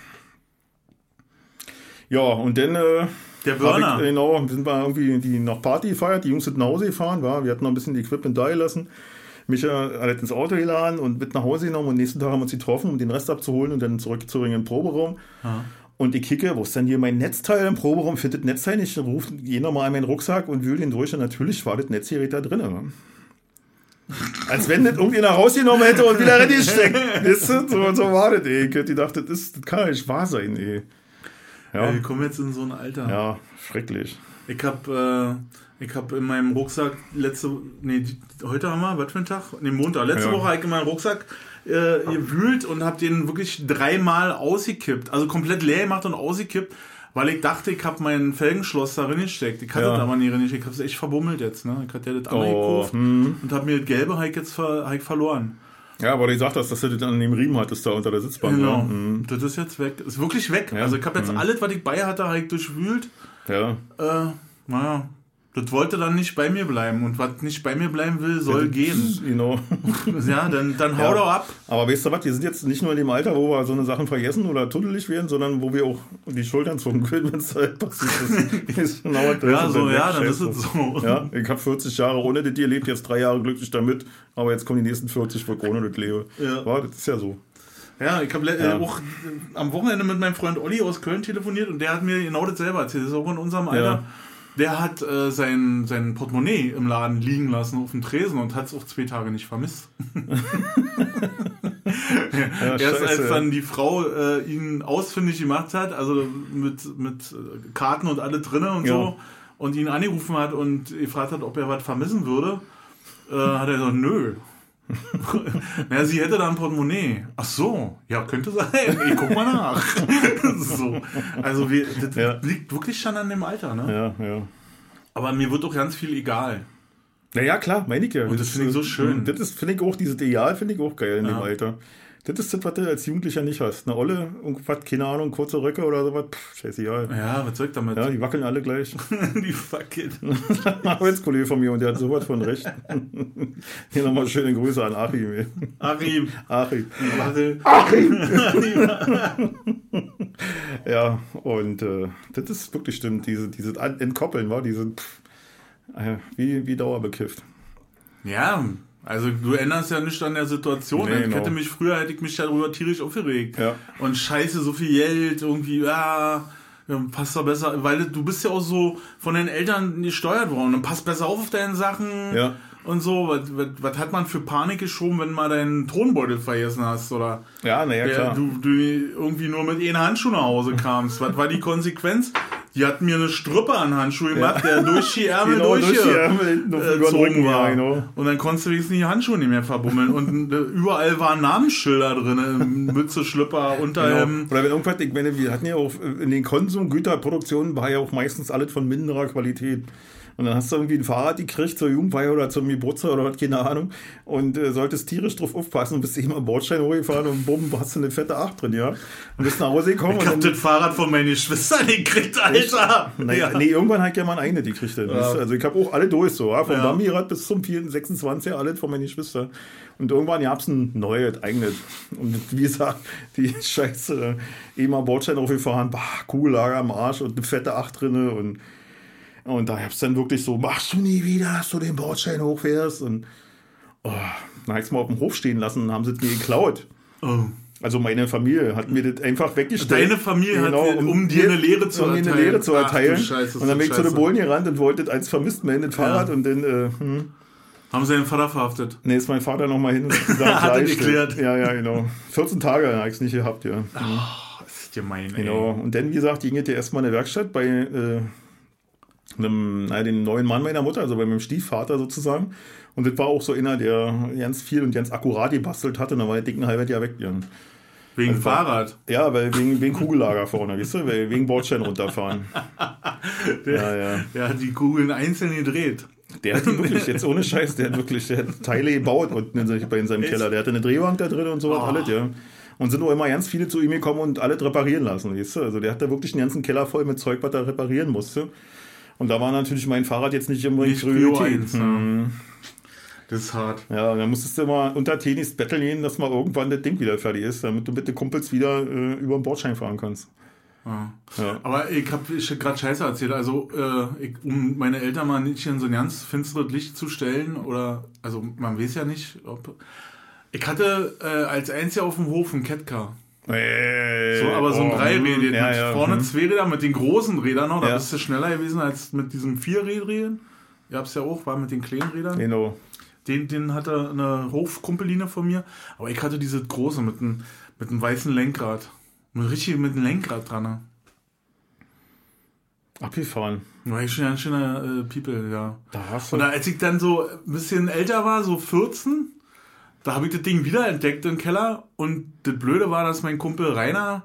Ja, und dann äh, der Burner. Ich, genau, sind wir irgendwie die nach Party gefeiert, die Jungs sind nach Hause gefahren, war. wir hatten noch ein bisschen die Equipment da gelassen. Micha hat ins Auto geladen und mit nach Hause genommen und nächsten Tag haben wir uns getroffen, um den Rest abzuholen und dann zurückzubringen in den Proberaum. Aha. Und ich kicke, wo ist denn hier mein Netzteil im Proberaum? Findet Netzteil nicht, ruft jener mal in meinen Rucksack und wühlt ihn durch und natürlich war das Netzgerät da drin. Als wenn das irgendwie nach rausgenommen hätte und wieder reingesteckt. so, so war das, ey. Ich dachte, das, das kann ja nicht wahr sein, ey. Ja. wir kommen jetzt in so ein Alter. Ja, schrecklich. Ich habe äh, ich hab in meinem Rucksack letzte, nee, heute haben wir, was für ein Tag? Nee, Montag. Letzte Ja. Woche habe ich in meinem Rucksack äh, gewühlt und habe den wirklich dreimal ausgekippt. Also komplett leer gemacht und ausgekippt, weil ich dachte, ich habe mein Felgenschloss da gesteckt. Ich hatte Ja. das aber nie drin. Ich habe es echt verbummelt jetzt. Ne? Ich hatte ja das andere Oh, gekauft und habe mir das gelbe halt jetzt ver, halt verloren. Ja, aber du gesagt hast, dass du das an dem Riemen hattest da unter der Sitzbank. Genau. Ja, mhm. Das ist jetzt weg. Ist wirklich weg. Ja. Also ich habe jetzt alles, was ich bei hatte, halt durchwühlt. ja. Äh, naja, das wollte dann nicht bei mir bleiben. Und was nicht bei mir bleiben will, soll gehen. Genau. Ja, dann, dann hau Ja. doch ab. Aber weißt du was, wir sind jetzt nicht nur in dem Alter, wo wir so eine Sachen vergessen oder tunnelig werden, sondern wo wir auch die Schultern zucken können, wenn es halt passiert ist. Genau Ja, so, ja, dann ist es so. Ja, ich habe 40 Jahre ohne das gelebt, jetzt drei Jahre glücklich damit, aber jetzt kommen die nächsten 40, wo ich ohne das lebe. Ja. Ja, das ist ja so. Ja, ich habe äh, Ja. auch äh, am Wochenende mit meinem Freund Olli aus Köln telefoniert und der hat mir genau das selber erzählt. Das ist auch in unserem Alter. Ja. Der hat äh, sein, sein Portemonnaie im Laden liegen lassen auf dem Tresen und hat es auch zwei Tage nicht vermisst. Ja, Erst als scheiße. dann die Frau äh, ihn ausfindig gemacht hat, also mit, mit äh, Karten und alle drinne und Ja. so, und ihn angerufen hat und gefragt hat, ob er was vermissen würde, äh, hat er gesagt, nö. naja, sie hätte da ein Portemonnaie. Ach so, ja, könnte sein. Ich guck mal nach. so. Also wir, das Ja. liegt wirklich schon an dem Alter, ne? Ja, ja. Aber mir wird auch ganz viel egal. Naja, klar, meine ich ja. Und das finde ich so schön. Das ist, finde ich auch, dieses Ideal finde ich auch geil in dem Ja. Alter. Das ist das, was du als Jugendlicher nicht hast. Eine Olle, irgendwas, keine Ahnung, kurze Röcke oder sowas, pff, scheißegal. Ja, was soll ich damit? Ja, die wackeln alle gleich. die fuck it. Ein Arbeitskollege von mir und der hat sowas von recht. Hier nochmal schöne Grüße an Achim. ey. Achim. Achim. Warte. Ja, und äh, das ist wirklich stimmt, diese, diese An- Entkoppeln, war diese, pff, äh, wie, wie dauerbekifft. Ja, also du änderst ja nicht an der Situation. Nee, ich genau. hätte mich früher hätte ich mich darüber tierisch aufgeregt. Ja. Und scheiße, so viel Geld, irgendwie, ja, passt doch besser, weil du bist ja auch so von den Eltern gesteuert worden und passt besser auf auf deine Sachen Ja. Und so. Was, was, was hat man für Panik geschoben, wenn mal deinen Tonbeutel vergessen hast oder Ja, naja, klar. du, du irgendwie nur mit einem Handschuh nach Hause kamst? was war die Konsequenz? Die hatten mir eine Strüppe an Handschuh gemacht, der durch die Ärmel Genau, durch, durch die Ärmel hinten auf äh, war. ja, genau. Und dann konntest du wenigstens die Handschuhe nicht mehr verbummeln. Und äh, überall waren Namensschilder drin, Mütze, Schlüpper, Genau. Unterhemden. Oder wenn irgendwas, ich meine, wir hatten ja auch in den Konsumgüterproduktionen war ja auch meistens alles von minderer Qualität. Und dann hast du irgendwie ein Fahrrad gekriegt zur Jugendweihe oder zum Geburtstag oder was, keine Ahnung. Und äh, solltest tierisch drauf aufpassen und bist immer am Bordstein hochgefahren und bumm, hast du eine fette Acht drin, ja. Und bist nach Hause gekommen Ich hab das Fahrrad von meinen Geschwistern gekriegt, Alter. naja, nee, irgendwann hat ja mal ein eigenes gekriegt. Ja. Also ich habe auch alle durch, so, ja. vom Ja. Dummy-Rad bis zum 26 alles von meinen Geschwistern. Und irgendwann gab es ein neues, eigenes. Und wie gesagt, die Scheiße, eben am Bordstein aufgefahren, bah, Kugellager am Arsch und eine fette Acht drinne und und da hab's dann wirklich so, machst du nie wieder, dass du den Bordstein hochfährst? Und oh, dann hab ich's mal auf dem Hof stehen lassen und haben sie es mir geklaut. Oh. Also meine Familie hat mir das einfach weggestellt. Deine Familie hat dir- um dir eine Lehre zu um mir eine erteilen. Lehre zu Ach erteilen. Scheiße, ist und dann bin ich zu den scheiße. Bullen gerannt und wollte als vermisst melden, das Fahrrad. Und dann, äh, hm, Haben sie den Vater verhaftet? nee, ist mein Vater nochmal hin und gesagt, Hat er geklärt. Ja, ja, genau. 14 Tage habe ich es nicht gehabt, ja. Oh, das ist gemein, ey. Genau. Und dann, wie gesagt, ging es ja erstmal in der Werkstatt bei äh, einem, naja, dem neuen Mann meiner Mutter, also bei meinem Stiefvater sozusagen. Und das war auch so einer, der ganz viel und ganz akkurat gebastelt hatte. Und dann war der dicken halbes Jahr weg. Ja, Wegen Also- Fahrrad. ja weil wegen, wegen Kugellager vorne, weißt du? Weil- Wegen Bordstein runterfahren. Ja, ja. Der hat die Kugeln einzeln gedreht. Der hat die wirklich, jetzt ohne Scheiß, der hat wirklich der hat Teile gebaut unten in, bei in seinem? Keller. Der hatte eine Drehbank da drin und so Oh. alles, ja. Und sind auch immer ganz viele zu ihm gekommen und alles reparieren lassen, weißt du? Also der hat da wirklich den ganzen Keller voll mit Zeug, was er reparieren musste. Und da war natürlich mein Fahrrad jetzt nicht unbedingt Nicht Prio Priorität. ja. Hm. Das ist hart. Ja, dann musstest du mal unter Tenis betteln gehen, dass mal irgendwann das Ding wieder fertig ist, damit du mit den Kumpels wieder äh, über den Bordschein fahren kannst. Ja. Ja. Aber ich habe gerade Scheiße erzählt. Also, äh, ich, um meine Eltern mal nicht in so ein ganz finsteres Licht zu stellen, oder, also man weiß ja nicht, ob. Ich hatte äh, als einziger auf dem Hof ein Catcar. Äh, So, aber so ein oh, Dreirädchen. ja, mit ja, vorne hm. zwei Räder mit den großen Rädern noch. Da Ja. bist du schneller gewesen als mit diesem Vierrädchen. Ihr habt es ja auch, war mit den kleinen Rädern. Genau. Den, den hatte eine Hofkumpeline von mir. Aber ich hatte diese große mit einem mit einem weißen Lenkrad. Mit richtig mit einem Lenkrad dran. ne? Abgefahren. War ich schon ein schöner äh, People, ja. Da hast du. Und als ich dann so ein bisschen älter war, so 14, da habe ich das Ding wieder entdeckt im Keller. Und das Blöde war, dass mein Kumpel Rainer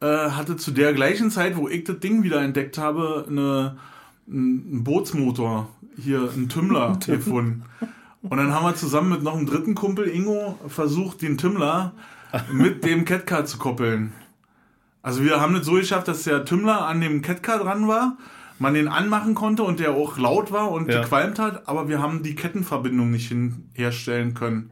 äh, hatte zu der gleichen Zeit, wo ich das Ding wieder entdeckt habe, eine, einen Bootsmotor, hier einen Tümmler gefunden. Und dann haben wir zusammen mit noch einem dritten Kumpel, Ingo, versucht, den Tümmler mit dem Catcar zu koppeln. Also wir haben es so geschafft, dass der Tümmler an dem Catcar dran war, man den anmachen konnte und der auch laut war und Ja. gequalmt hat, aber wir haben die Kettenverbindung nicht hin herstellen können.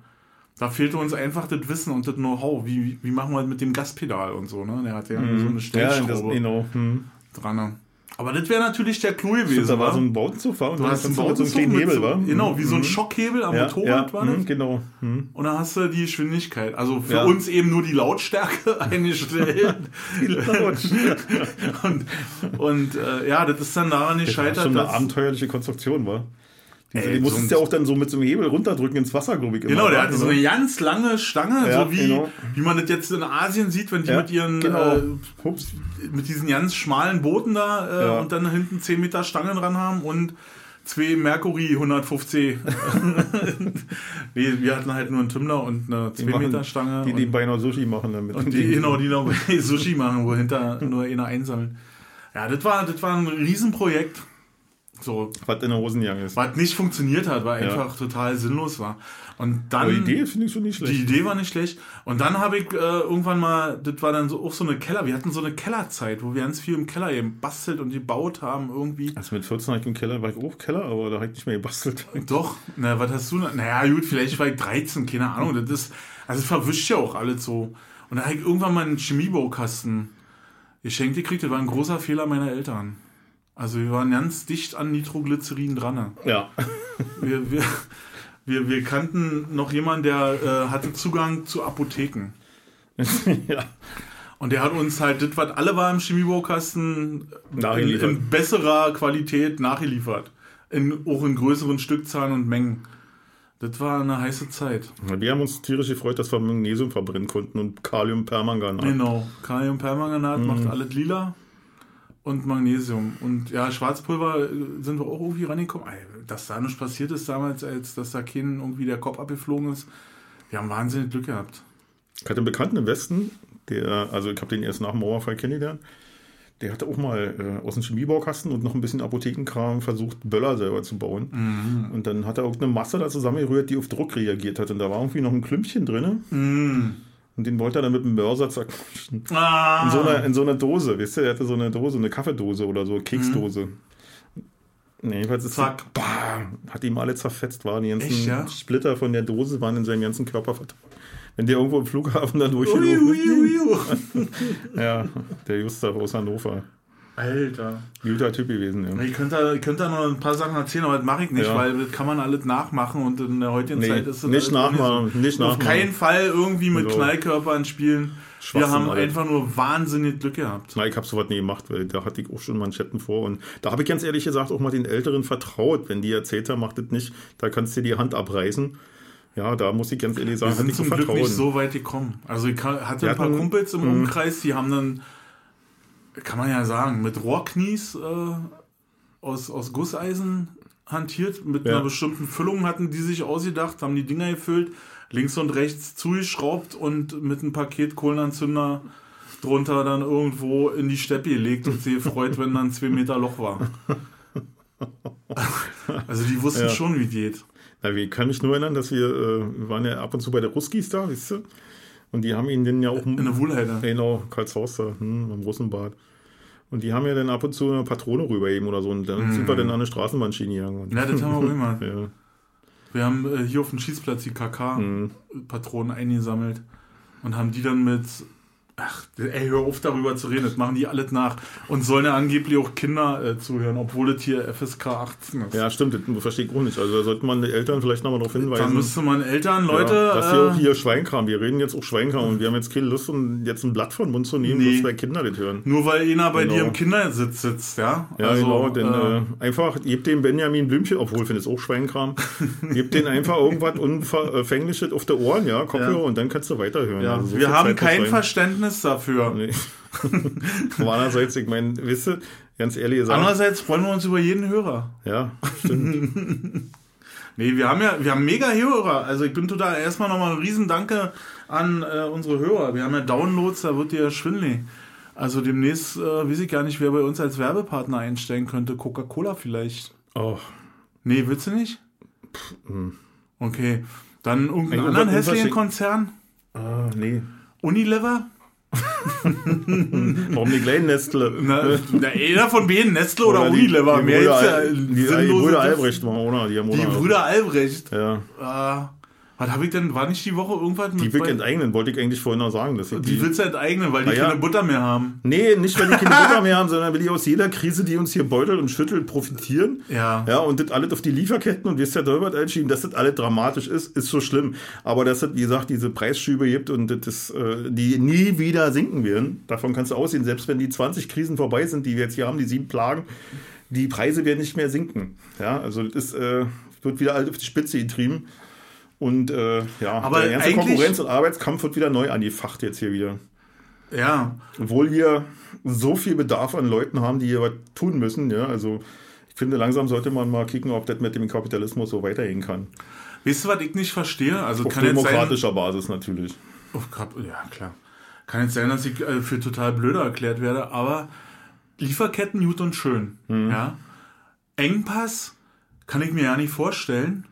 Da fehlte uns einfach das Wissen und das Know-how. Wie, wie machen wir das mit dem Gaspedal und so, ne? Der hat ja so eine Mhm. ja, das, Stellschraube. Hm. dran. ne? Aber das wäre natürlich der Clou gewesen. Da war wa? so ein Bautenzug, war und du hast einen du so Bautenzug kleinen Hebel, so, war. Genau, wie so ein Schockhebel am ja, Motorrad ja, war das. hm, Genau. Hm. Und dann hast du die Geschwindigkeit. Also für Ja. uns eben nur die Lautstärke eingestellt. und und äh, ja, das ist dann daran Das war gescheitert, schon eine abenteuerliche Konstruktion, war. Diese, Ey, die musstest so ja auch dann so mit so einem Hebel runterdrücken ins Wasser, glaube ich. immer, Genau, der hatte so eine ganz lange Stange, Ja, so wie, genau. wie man das jetzt in Asien sieht, wenn die Ja, mit ihren genau. äh, mit diesen ganz schmalen Booten da äh, Ja. und dann hinten 10 Meter Stangen dran haben und zwei Mercury 150. nee, wir hatten halt nur einen Tümmler und eine 2 machen- Meter Stange. Die, die beinahe Sushi machen damit. und die, genau, die noch bei Sushi machen, wo hinter nur einer einsammeln. Ja, das war, das war ein Riesenprojekt. So, Was in der Hosenjacke ist. was nicht funktioniert hat, weil Ja. einfach total sinnlos war. Und dann. Aber die Idee finde ich schon nicht Die schlecht. Idee war nicht schlecht. Und dann habe ich äh, irgendwann mal, das war dann so auch so eine Keller, wir hatten so eine Kellerzeit, wo wir ganz viel im Keller eben bastelt und gebaut haben irgendwie. Also mit 14 war ich im Keller, war ich auch Keller, aber da habe ich nicht mehr gebastelt. Doch, na, was hast du? Naja, gut, vielleicht war ich 13, keine Ahnung. Das ist, also es verwischt ja auch alles so. Und dann habe ich irgendwann mal einen Chemiebaukasten geschenkt gekriegt. Das war ein großer Fehler meiner Eltern. Also wir waren ganz dicht an Nitroglycerin dran. Ja. Wir, wir, wir, wir kannten noch jemanden, der äh, hatte Zugang zu Apotheken. ja. Und der hat uns halt das, was alle war im Chemiebaukasten, in, in besserer Qualität nachgeliefert. In, auch in größeren Stückzahlen und Mengen. Das war eine heiße Zeit. Wir haben uns tierisch gefreut, dass wir Magnesium verbrennen konnten und Kaliumpermanganat. Genau. Kaliumpermanganat Mhm. macht alles lila und Magnesium. Und ja, Schwarzpulver äh, sind wir auch irgendwie rangekommen. Dass da nichts passiert ist damals, als dass da kein irgendwie der Kopf abgeflogen ist. Wir haben wahnsinnig Glück gehabt. Ich hatte einen Bekannten im Westen, der, also ich habe den erst nach dem Mauerfall kennengelernt. Der hatte auch mal äh, aus dem Chemiebaukasten und noch ein bisschen Apothekenkram versucht, Böller selber zu bauen. Mhm. Und dann hat er auch eine Masse da zusammengerührt, die auf Druck reagiert hat. Und da war irgendwie noch ein Klümpchen drin. Und den wollte er dann mit dem Mörser zerquetschen. Ah, In so, einer, in so einer Dose, weißt du, er hatte so eine Dose, eine Kaffeedose oder so, Keksdose. Nee, jedenfalls ist Zack. bam, hat ihm alle zerfetzt, waren die ganzen Echt, ja? Splitter von der Dose waren in seinem ganzen Körper verteilt. Wenn der irgendwo im Flughafen dann durchgelaufen ui. Ja, der Gustav aus Hannover. Alter. Guter Typ gewesen, ja. Ich könnte, ich könnte da noch ein paar Sachen erzählen, aber das mache ich nicht, Ja. weil das kann man alles nachmachen und in der heutigen Nee, Zeit ist das nicht nachmachen, so. nicht Auf nachmachen. keinen Fall irgendwie mit So. Knallkörpern spielen. Wir haben alles. einfach nur wahnsinnig Glück gehabt. Na, ich habe sowas nie gemacht, weil da hatte ich auch schon Manschetten vor. Und da habe ich ganz ehrlich gesagt auch mal den Älteren vertraut. Wenn die erzählt haben, macht das nicht, da kannst du dir die Hand abreißen. Ja, da muss ich ganz ehrlich Wir sagen, hatte sind ich zum Glück nicht so weit gekommen. Also ich ha- hatte Wir ein paar hatten- Kumpels im Mhm. Umkreis, die haben dann, kann man ja sagen, mit Rohrknies äh, aus, aus Gusseisen hantiert. Mit Ja. einer bestimmten Füllung hatten die sich ausgedacht, haben die Dinger gefüllt, links und rechts zugeschraubt und mit einem Paket Kohlenanzünder drunter dann irgendwo in die Steppe gelegt und sie gefreut, wenn dann zwei Meter Loch war. Also die wussten Ja. schon, wie geht. Na, ich kann mich nur erinnern, dass wir, äh, wir waren ja ab und zu bei der Ruskis da, weißt du? Und die haben ihn dann ja auch... In der Wohlheide. Genau, Karlshaus da, hm, im Russenbad. Und die haben ja dann ab und zu eine Patrone rübergeben oder so. Und dann sind wir dann an eine Straßenbahnschiene gegangen. Mhm. Ja, das haben wir auch immer. ja. Wir haben äh, hier auf dem Schießplatz die KK-Patronen eingesammelt und haben die dann mit. Ach, ey, hör auf darüber zu reden, das machen die alles nach. Und sollen ja angeblich auch Kinder äh, zuhören, obwohl das hier FSK 18 ist. ja, stimmt, das verstehe ich auch nicht. Also da sollte man die Eltern vielleicht nochmal darauf da hinweisen. müsste man Eltern, ja, Leute. dass wir auch äh, hier Schweinkram, wir reden jetzt auch Schweinkram und wir haben jetzt keine Lust, um jetzt ein Blatt von den Mund zu nehmen, Nee. dass bei Kinder das hören. nur weil einer bei Genau. dir im Kindersitz sitzt, ja? Ja, Also, genau, denn äh, äh, einfach, gebt dem Benjamin Blümchen, obwohl ich finde es auch Schweinkram, gebt den einfach irgendwas Unverfängliches auf die Ohren, ja, Kopfhörer Ja. und dann kannst du weiterhören. ja, Also so wir haben kein. Verständnis Verständnis dafür. Nee. Aber andererseits, ich meine, wisst ihr, ganz ehrlich gesagt. Andererseits freuen wir uns über jeden Hörer. Ja, stimmt. nee, wir haben ja, wir haben mega Hörer. Also ich bin total, erstmal nochmal ein Riesendanke an äh, unsere Hörer. Wir haben ja Downloads, da wird dir ja schwindelig. Also demnächst äh, weiß ich gar nicht, wer bei uns als Werbepartner einstellen könnte. Coca-Cola vielleicht. Oh. Nee, willst du nicht? Pff, hm. okay. Dann irgendeinen anderen hässlichen Konzern? Ah, nee. Unilever? Warum die kleinen Nestle? Na, na, einer von beiden, Nestle oder, oder Unilever. Die, die Mehr Brüder, jetzt, die, die, Brüder Albrecht waren, oder? Die, die Brüder Albrecht. Ja. Ah, was habe ich denn, war nicht die Woche irgendwas mit. Die will ich enteignen, wollte ich eigentlich vorhin noch sagen. Dass ich die, die willst du enteignen, weil die ja. keine Butter mehr haben. Nee, nicht weil die keine Butter mehr haben, sondern weil die aus jeder Krise, die uns hier beutelt und schüttelt, profitieren. Ja. Ja, und das alles auf die Lieferketten und wie es der Dolbert entschieden, dass das alles dramatisch ist, ist so schlimm. Aber dass es, wie gesagt, diese Preisschübe gibt und das, äh, die nie wieder sinken werden, davon kannst du aussehen, selbst wenn die 20 Krisen vorbei sind, die wir jetzt hier haben, die sieben Plagen, die Preise werden nicht mehr sinken. Ja, also das äh, wird wieder alles auf die Spitze getrieben. Und äh, ja, aber der ganze Konkurrenz- und Arbeitskampf wird wieder neu angefacht jetzt hier wieder. Ja. Obwohl wir so viel Bedarf an Leuten haben, die hier was tun müssen. Ja, also ich finde, langsam sollte man mal kicken, ob das mit dem Kapitalismus so weitergehen kann. Weißt du, was ich nicht verstehe? Also Auf kann demokratischer sein, Basis natürlich. Oh, ja, klar. Kann jetzt sein, dass ich äh, für total blöder erklärt werde, aber Lieferketten gut und schön. Mhm. Ja. Engpass kann ich mir ja nicht vorstellen.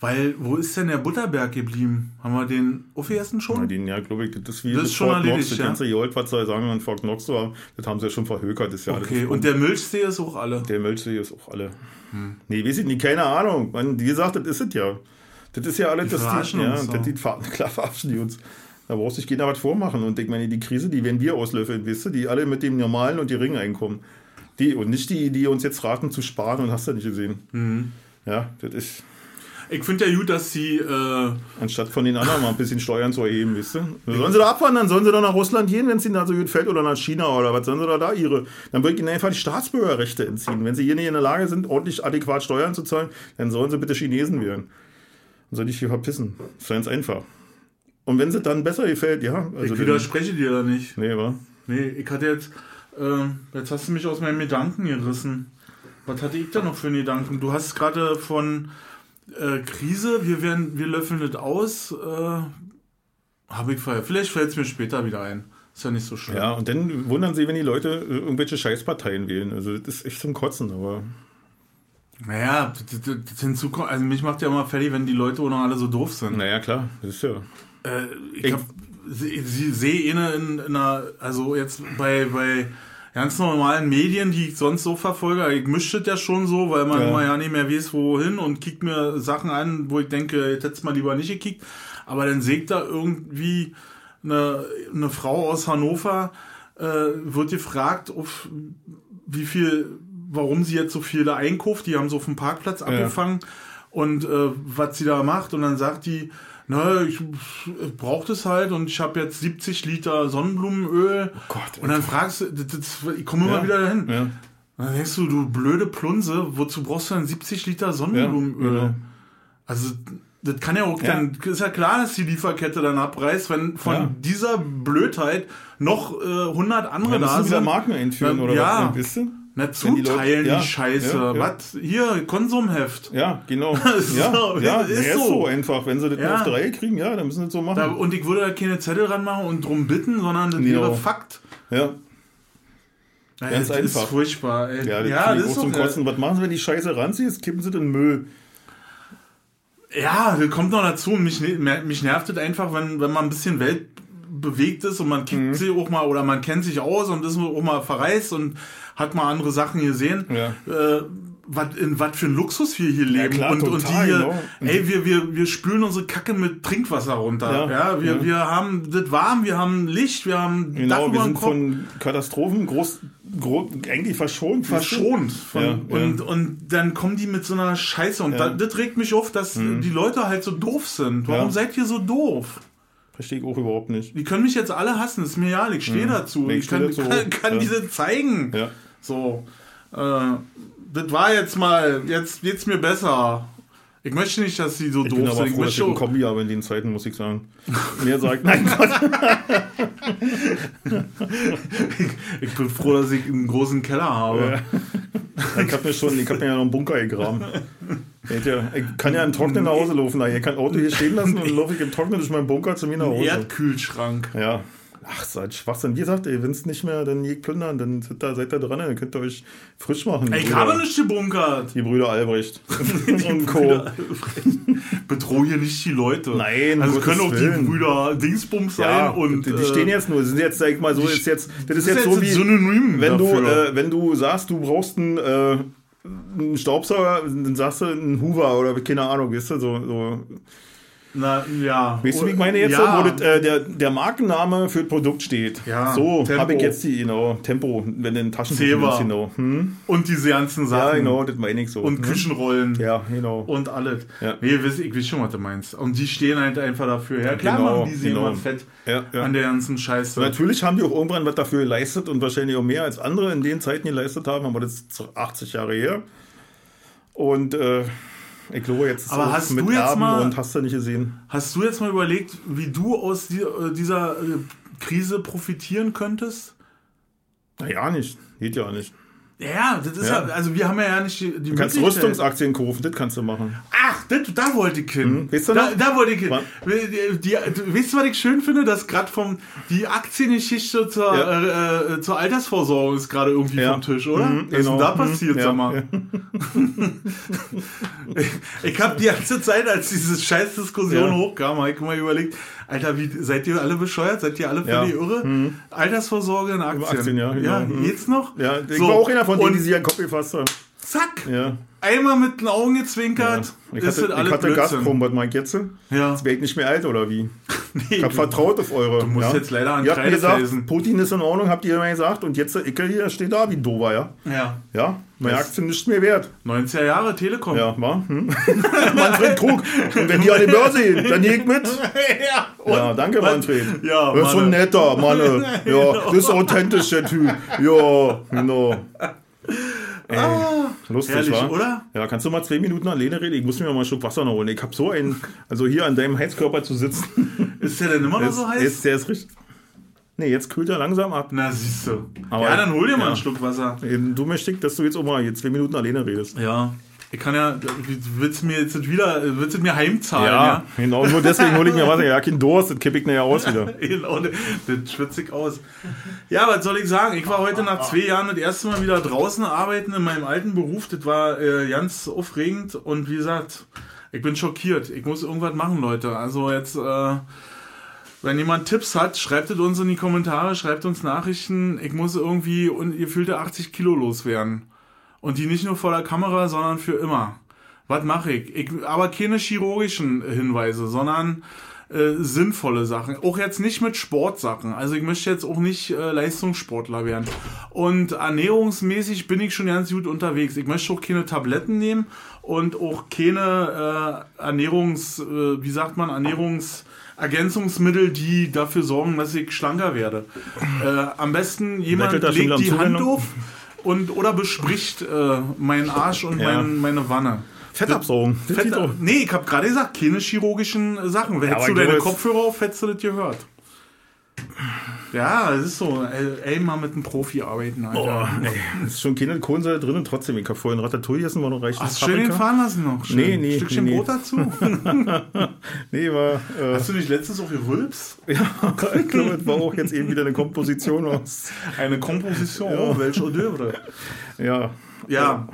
Weil, wo ist denn der Butterberg geblieben? Haben wir den aufgegessen schon? Ja, den, ja, glaube ich, das ist wie das ist schon erledigt, Knox, ja? Das ganze Gold, was soll sagen, an Fort Knox war, das haben sie ja schon verhökert. Das Jahr. Okay, und der Milchsee ist auch alle? Der Milchsee ist auch alle. Hm. Nee, weiß ich nicht, keine Ahnung. Man, wie gesagt, das ist es ja. Das ist ja alles, die das die, ja, so. das die, klar verarschen die uns. Da brauchst du sich keiner was vormachen. Und ich meine, die Krise, die werden wir auslöffeln, wisst ihr, die alle mit dem normalen und geringen Einkommen. Die, und nicht die, die uns jetzt raten zu sparen und hast du nicht gesehen. Mhm. Ja, das ist. Ich finde ja gut, dass sie. Äh Anstatt von den anderen mal ein bisschen Steuern zu erheben, wisst ihr? Sollen sie da abwandern? Sollen sie da nach Russland gehen, wenn es ihnen da so gut fällt? Oder nach China oder was? Sollen sie da da ihre. Dann würde ich ihnen einfach die Staatsbürgerrechte entziehen. Wenn sie hier nicht in der Lage sind, ordentlich adäquat Steuern zu zahlen, dann sollen sie bitte Chinesen werden. Dann soll ich hier verpissen. Das ist ganz einfach. Und wenn sie dann besser gefällt, ja. Also ich widerspreche dir da nicht. Nee, wa? Nee, ich hatte jetzt. Äh, jetzt hast du mich aus meinen Gedanken gerissen. Was hatte ich da noch für einen Gedanken? Du hast gerade von äh, Krise, wir, werden, wir löffeln das aus. Äh, Habe ich vorher. Vielleicht fällt es mir später wieder ein. Ist ja nicht so schlimm. Ja, und dann wundern sie, wenn die Leute äh, irgendwelche Scheißparteien wählen. Also das ist echt zum Kotzen, aber. Naja, das, das, das hinzukommt, also mich macht ja immer fertig, wenn die Leute auch noch alle so doof sind. Naja, klar, das ist ja. Äh, ich, ich sehe eine in, in einer, also jetzt bei, bei ganz normalen Medien, die ich sonst so verfolge, ich mische das ja schon so, weil man ja. immer ja nicht mehr weiß, wohin und kickt mir Sachen an, wo ich denke, jetzt hätte mal lieber nicht gekickt. Aber dann sägt da irgendwie eine, eine Frau aus Hannover, äh, wird gefragt, auf wie viel, warum sie jetzt so viel da einkauft. Die haben so auf dem Parkplatz abgefangen ja. und äh, was sie da macht. Und dann sagt die, na, ich, brauche das halt und ich habe jetzt 70 Liter Sonnenblumenöl. Oh Gott. Und dann fragst du, das, das, ich komme immer ja, wieder dahin. Ja. Dann denkst du, du blöde Plunse, wozu brauchst du denn 70 Liter Sonnenblumenöl? Ja, genau. Also, das kann ja auch dann, ist ja klar, dass die Lieferkette dann abreißt, wenn von dieser Blödheit noch äh, 100 andere da sind. wieder Marken einführen dann, oder ja. was? Weißt du? Na, zuteilen, die, Leute, die Scheiße. Ja, ja. Was? Hier, Konsumheft. Ja, genau. so, ja, ja, ist, ist so. so. einfach. Wenn sie das ja. auf die Reihe kriegen, ja, dann müssen sie das so machen. Da, und ich würde da keine Zettel ranmachen und drum bitten, sondern das genau. wäre Fakt. Ja. Naja, Ganz das einfach. ist furchtbar. Ey. Ja, das, ja, das ist zum Kotzen. Was machen sie, wenn die Scheiße ranziehst? Kippen sie den Müll. Ja, das kommt noch dazu. Mich, ne-, mich nervt es einfach, wenn, wenn man ein bisschen weltbewegt ist und man kickt mhm. sie auch mal oder man kennt sich aus und ist auch mal verreist und hat mal andere Sachen gesehen. Ja. Äh, wat, in was für ein Luxus wir hier leben. Ja, klar, und, total, und die hier, genau. ey, wir, wir, wir spülen unsere Kacke mit Trinkwasser runter. Ja, ja wir, ja. wir haben das warm, wir haben Licht, wir haben genau, Dach wir sind von Katastrophen groß, groß eigentlich verschont. Verschont. Von, ja, und, und dann kommen die mit so einer Scheiße. Und das, das regt mich auf, dass mhm. die Leute halt so doof sind. Warum seid ihr so doof? Verstehe ich auch überhaupt nicht. Die können mich jetzt alle hassen, ist mir ja, ich stehe mhm. dazu. Ich, ich kann, dazu. kann, kann diese zeigen. Ja. So. Äh, das war jetzt mal, jetzt geht's mir besser. Ich möchte nicht, dass sie so Ich doof bin aber sind. Ich froh, dass ich ein Kombi habe in den Zeiten, muss ich sagen. Mehr sagt, nein Gott. Ich bin froh, dass ich einen großen Keller habe. Ich habe mir schon, ich habe mir ja noch einen Bunker gegraben. Ich, ja, ich kann ja im Trocknen nach Hause laufen. Ich kann Auto hier stehen lassen und dann laufe ich im Trocknen durch meinen Bunker zu mir nach Hause. Erdkühlschrank. Ja. Ach, seid Schwachsinn. Wie gesagt, wenn es nicht mehr, dann geht plündern, dann seid da, seid da dran, dann könnt ihr euch frisch machen. Ich Brüder. habe nicht gebunkert. Die Brüder Albrecht und Co. Bedrohe hier nicht die Leute. Nein, Also um können auch Gottes die Willen. Brüder Dingsbums sein Ja, und. die, die äh, stehen jetzt nur, die sind jetzt, sag ich mal, so, ist jetzt, das ist jetzt jetzt so wie, ein Synonym wenn du, dafür. äh, wenn du sagst, du brauchst einen, äh, einen Staubsauger, dann sagst du einen Hoover oder keine Ahnung, weißt du, so, so. Na, ja. Weißt du, wie ich meine jetzt, ja. wo das, äh, der, der Markenname für das Produkt steht? Ja, so habe ich jetzt die, genau, Tempo, wenn Taschentuch Zebra. nimmst, genau. Hm? Und diese ganzen Ja, Sachen. genau, das meine ich so. Und Hm? Küchenrollen. Ja, genau. Und alles. Ja. Nee, ich weiß, schon, was du meinst. Und die stehen halt einfach dafür. Ja, klar Genau, machen die genau. immer fett Ja, ja. an der ganzen Scheiße. Und natürlich haben die auch irgendwann was dafür geleistet und wahrscheinlich auch mehr als andere in den Zeiten geleistet haben, aber das ist 80 Jahre her. Und äh, ich glaube, jetzt ist Aber auch hast mit du jetzt Erben mal- und hast du nicht gesehen. Hast du jetzt mal überlegt, wie du aus die, äh, dieser äh, Krise profitieren könntest? Na ja, nicht. Geht ja nicht. Ja, das ist ja, Ja. also wir haben ja nicht die, die Du kannst Möglichkeit. Rüstungsaktien kaufen, das kannst du machen. Ach, das, da wollte ich hin. Hm, weißt du da, da wollte ich hin. Die, die, weißt du, was ich schön finde? Dass gerade vom die Aktiengeschichte zur, Ja. äh, äh, zur Altersvorsorge ist gerade irgendwie Ja. vom Tisch, oder? Mhm, Was ist denn genau. da Mhm, passiert, ja, sag mal? ja. Ich habe die ganze Zeit, als diese scheiß Diskussion hochkam, habe ich mal überlegt, Alter, wie, seid ihr alle bescheuert? Seid ihr alle Ja. völlig irre? Altersvorsorge in Aktien. Aktien, ja, genau. Mhm. geht's noch? Ja, ich So, war auch einer von denen, und die sich an den Kopf gefasst haben. Zack! Ja. Einmal mit den Augen ja. gezwinkert, Ich ist hatte, alles ich hatte. Gazprom, was meint jetzt? Ja. Jetzt ich nicht mehr alt, oder wie? Nee, Ich habe vertraut auf eure. Du musst jetzt leider an Ihr gesagt, Putin ist in Ordnung, habt ihr immer gesagt. Und jetzt der Icke hier steht da wie ein Dover, ja? Ja. Ja, meine Das- Aktien nicht mehr wert. 90er Jahre Telekom. Ja, war? Hm? Manfred Krug. Und wenn die an die Börse gehen, dann ich mit. ja. Ja, danke, Manfred. Ja, Das ist so netter, Mann. Ja, das ist authentisch, der Typ. Ja, genau. Ey, lustig, Ah, herrlich, wa? oder? Ja, kannst du mal zwei Minuten alleine reden? Ich muss mir mal einen Schluck Wasser noch holen. Ich habe so einen, also hier an deinem Heizkörper zu sitzen. Ist der denn immer noch so heiß? ist, der ist richtig. Nee, jetzt kühlt er langsam ab. Na, siehst du. Aber- ja, dann hol dir mal ja. einen Schluck Wasser. Eben, Du möchtest, dass du jetzt auch mal hier zwei Minuten alleine redest. Ja. Ich kann ja, willst du mir jetzt wieder, willst du mir heimzahlen, Ja, ja? genau. Nur deswegen hole ich mir Wasser. Ja, kein Durst, das kippe ich nachher aus wieder. Genau, das schwitze ich aus. Ja, was soll ich sagen? Ich war heute nach zwei Jahren das erste Mal wieder draußen arbeiten in meinem alten Beruf. Das war äh, ganz aufregend und wie gesagt, ich bin schockiert. Ich muss irgendwas machen, Leute. Also jetzt, äh, wenn jemand Tipps hat, schreibt es uns in die Kommentare, schreibt uns Nachrichten. Ich muss irgendwie ungefühlte 80 Kilo loswerden. Und die nicht nur vor der Kamera, sondern für immer. Was mache ich? ich? Aber keine chirurgischen Hinweise, sondern äh, sinnvolle Sachen. Auch jetzt nicht mit Sportsachen. Also ich möchte jetzt auch nicht äh, Leistungssportler werden. Und ernährungsmäßig bin ich schon ganz gut unterwegs. Ich möchte auch keine Tabletten nehmen und auch keine äh, Ernährungs, äh, wie sagt man, Ernährungsergänzungsmittel, die dafür sorgen, dass ich schlanker werde. Äh, am besten jemand legt die Hand auf und oder bespricht äh, meinen Arsch und Ja. mein, meine Wanne. Fettabsaugen. Fett, doch. nee, ich habe gerade gesagt, keine chirurgischen Sachen. Hättest aber du deine Kopfhörer auf, hättest du das gehört. Ja, es ist so. Ey, ey, mal mit einem Profi arbeiten, Alter. Oh, ey, es ist schon keine Kohlensäure drin und trotzdem. Ich habe vorhin Ratatouille gegessen, war noch reichlich Hast du schön den fahren lassen noch? Schön. Nee, nee, Ein Stückchen nee. Brot dazu? Nee, war, äh, Hast du nicht letztens auch gerülpst? ja, ich glaube, es war auch jetzt eben wieder eine Komposition aus. Eine Komposition, oh, welche Odeuvre. Ja, Ja.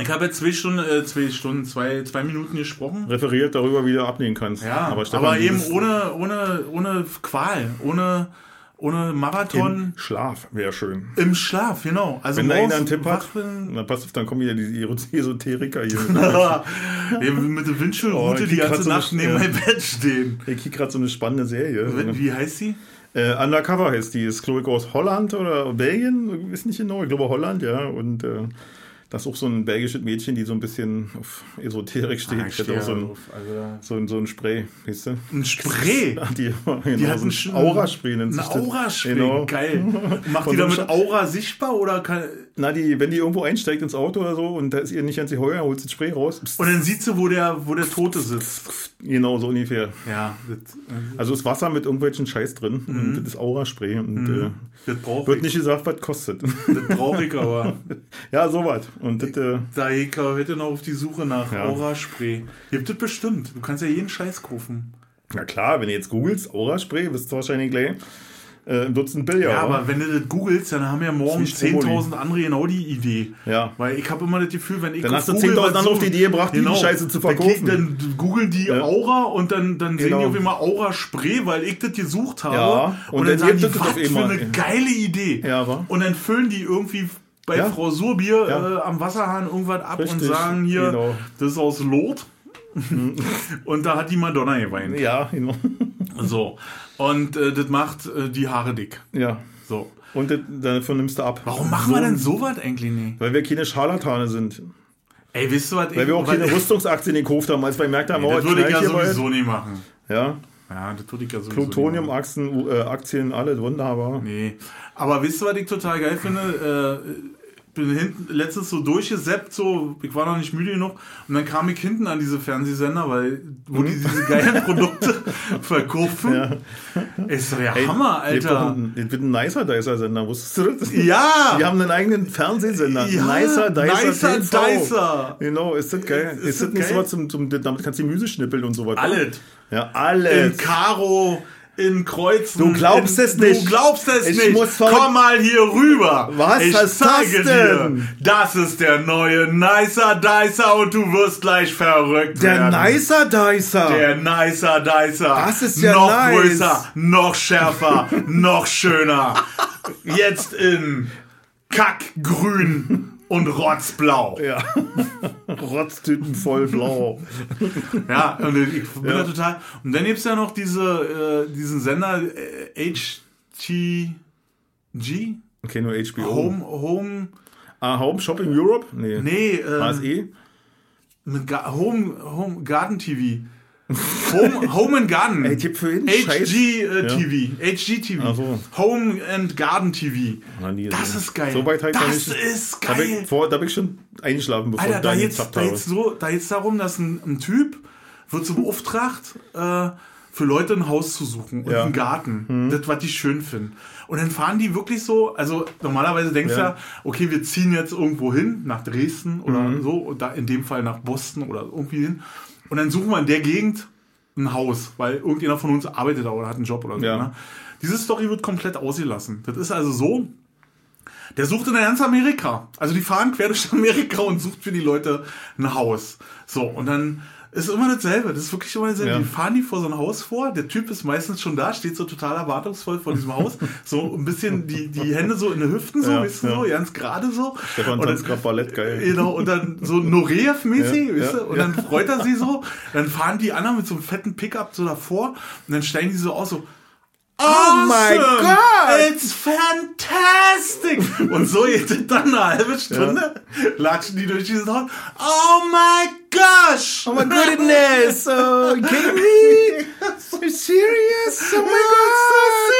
Ich habe jetzt zwei Stunden, äh, zwei Stunden, zwei, zwei Minuten gesprochen. referiert darüber, wie du abnehmen kannst. Ja, aber, Stefan, eben dieses- ohne, ohne, ohne Qual, ohne, ohne Marathon. Im Schlaf wäre schön. Im Schlaf, genau. Also Wenn da einer einen Tipp hat, bin- dann pass auf, dann kommen wieder diese Esoteriker hier. Ja, mit der Windschirmroute Oh, die ganze so Nacht eine- neben meinem Bett stehen. Ich krieg gerade so eine spannende Serie. Wie heißt die? Äh, Undercover heißt die. Ist, glaube ich, aus Holland oder Belgien. Ist nicht genau. Ich glaube Holland, ja. Und äh, das ist auch so ein belgisches Mädchen, die so ein bisschen auf Esoterik steht. Ah, ich hat auch so ein, also- so, ein, so ein Spray, weißt du? Ein Spray. Die, genau, Die hat so ein Aura-Spray Ein. Aura-Spray, Genau. geil. Macht die damit Aura sichtbar oder kann, na, die, wenn die irgendwo einsteigt ins Auto oder so und da ist ihr nicht ganz heuer, holt sie das Spray raus. Psst, Und dann sieht sie, wo der, wo der Tote sitzt. genau, so ungefähr. Ja, das, äh, Also ist Wasser mit irgendwelchen Scheiß drin und das ist Aura-Spray und äh, das wird ich. nicht gesagt, was kostet. Das brauche ich aber. ja, sowas. Und das, äh, Da ich heute noch auf die Suche nach Ja. Aura-Spray. Gibt es bestimmt. Du kannst ja jeden Scheiß kaufen. na klar, wenn du jetzt googelst, Aura-Spray, wirst du wahrscheinlich gleich äh, ein Dutzend Bilder. Ja, aber wenn du das googelst, dann haben ja morgen Das ist wie 10.000 andere genau die Idee. Ja. Weil ich habe immer das Gefühl, wenn ich Dann hast du Google 10.000 was andere auf die Idee gebracht, die Scheiße zu Dann, verkaufen. klick- dann googeln die Ja. Aura und dann, dann sehen Genau. die auf einmal Aura-Spray, weil ich das gesucht habe. Ja, Und, und dann dann sagen die, was für eine geile Idee. Ja, wa? Und dann füllen die irgendwie bei Ja. Frau Surbier Ja. äh, am Wasserhahn irgendwas ab und Richtig, sagen hier, genau. das ist aus Lot. und da hat die Madonna geweint. Ja, genau. So. Und äh, das macht äh, die Haare dick. Ja. So. Und das, davon nimmst du ab. Warum machen wir denn sowas eigentlich nicht? Weil wir keine Scharlatane sind. Ey, wisst ihr was? Weil wir auch keine Rüstungsaktien gekauft haben, als wir gemerkt haben, oh, Das würde ich ja sowieso nicht machen. Ja, Ja, das würde ich ja sowieso Plutonium-Aktien, äh, Aktien, alle wunderbar. Nee. Aber wisst ihr, was ich total geil finde? Äh, bin hinten letztens so durchgeseppt, so, ich war noch nicht müde genug und dann kam ich hinten an diese Fernsehsender, weil, wo die diese geilen Produkte verkaufen. Ja. Ist doch der Ey, Hammer, Alter. das wird ein nicer Dicer-Sender, wusstest du das? Ja! Die haben einen eigenen Fernsehsender. Ja, nicer Dicer. Nicer TV. Dicer. Genau, ist das geil. Ist Ist, das das nicht geil? so was zum, zum, damit kannst du Gemüse schnippeln und so was. Alles. Ja, In alles. Karo, in Kreuzen. Du glaubst in, es nicht. Du glaubst es Ich nicht. Komm mal hier rüber. Was ich das zeige denn? dir. Das ist der neue Nicer Dicer und du wirst gleich verrückt Der werden. Nicer Dicer. Der Nicer Dicer. Das ist ja Noch nice. größer, noch schärfer, noch schöner. Jetzt in Kackgrün und Rotzblau. ja. Rotztüten voll blau. Ja, und ich bin da total. Und dann gibt's ja noch diese, äh, diesen Sender äh, HTG? Okay, nur HBO. Home, Home, Ah, Home Shopping Europe? Nee. nee, äh, HSE? mit Ga Home, Home Garden TV. Home, Home and Garden. Ey, Tipp für jeden Scheiß. HG äh, TV. HG TV. Ach so. Home and Garden TV. Nie Das ist geil. So weit halt das ich- ist Da bin, geil. ich, vor, da bin ich schon eingeschlafen, bevor Alter, ich da da jetzt, da habe. jetzt so, da jetzt darum, dass ein, ein Typ wird so beauftragt, äh, für Leute ein Haus zu suchen und Ja. Mhm. einen Garten. Das, was die schön finden. Und dann fahren die wirklich so, also normalerweise denkst du Ja. ja, okay, wir ziehen jetzt irgendwo hin, nach Dresden oder Mhm. so, und da in dem Fall nach Boston oder irgendwie hin. Und dann suchen wir in der Gegend ein Haus, weil irgendjemand von uns arbeitet da oder hat einen Job oder so. Ja. Ne? Diese Story wird komplett ausgelassen. Das ist also so, der sucht in ganz Amerika. Also die fahren quer durch Amerika und sucht für die Leute ein Haus. So, und dann ist immer dasselbe. Das ist wirklich immer dasselbe. Ja. Die fahren die vor so ein Haus vor. Der Typ ist meistens schon da, steht so total erwartungsvoll vor diesem Haus. So ein bisschen die, die Hände so in den Hüften, so, Ja, weißt du, ja. so, ganz gerade so. Stefan Und dann- gerade Ballett, geil. Genau, und dann so Noreev-mäßig, Ja, weißt du? ja, Und dann freut er sie so, dann fahren die anderen mit so einem fetten Pickup so davor und dann steigen die so aus, so, Oh my God! It's fantastic! Und so geht dann eine halbe Stunde, latschen die durch dieses Haus. Oh my gosh! Oh my goodness! Oh, kidding me? You serious? Oh my god!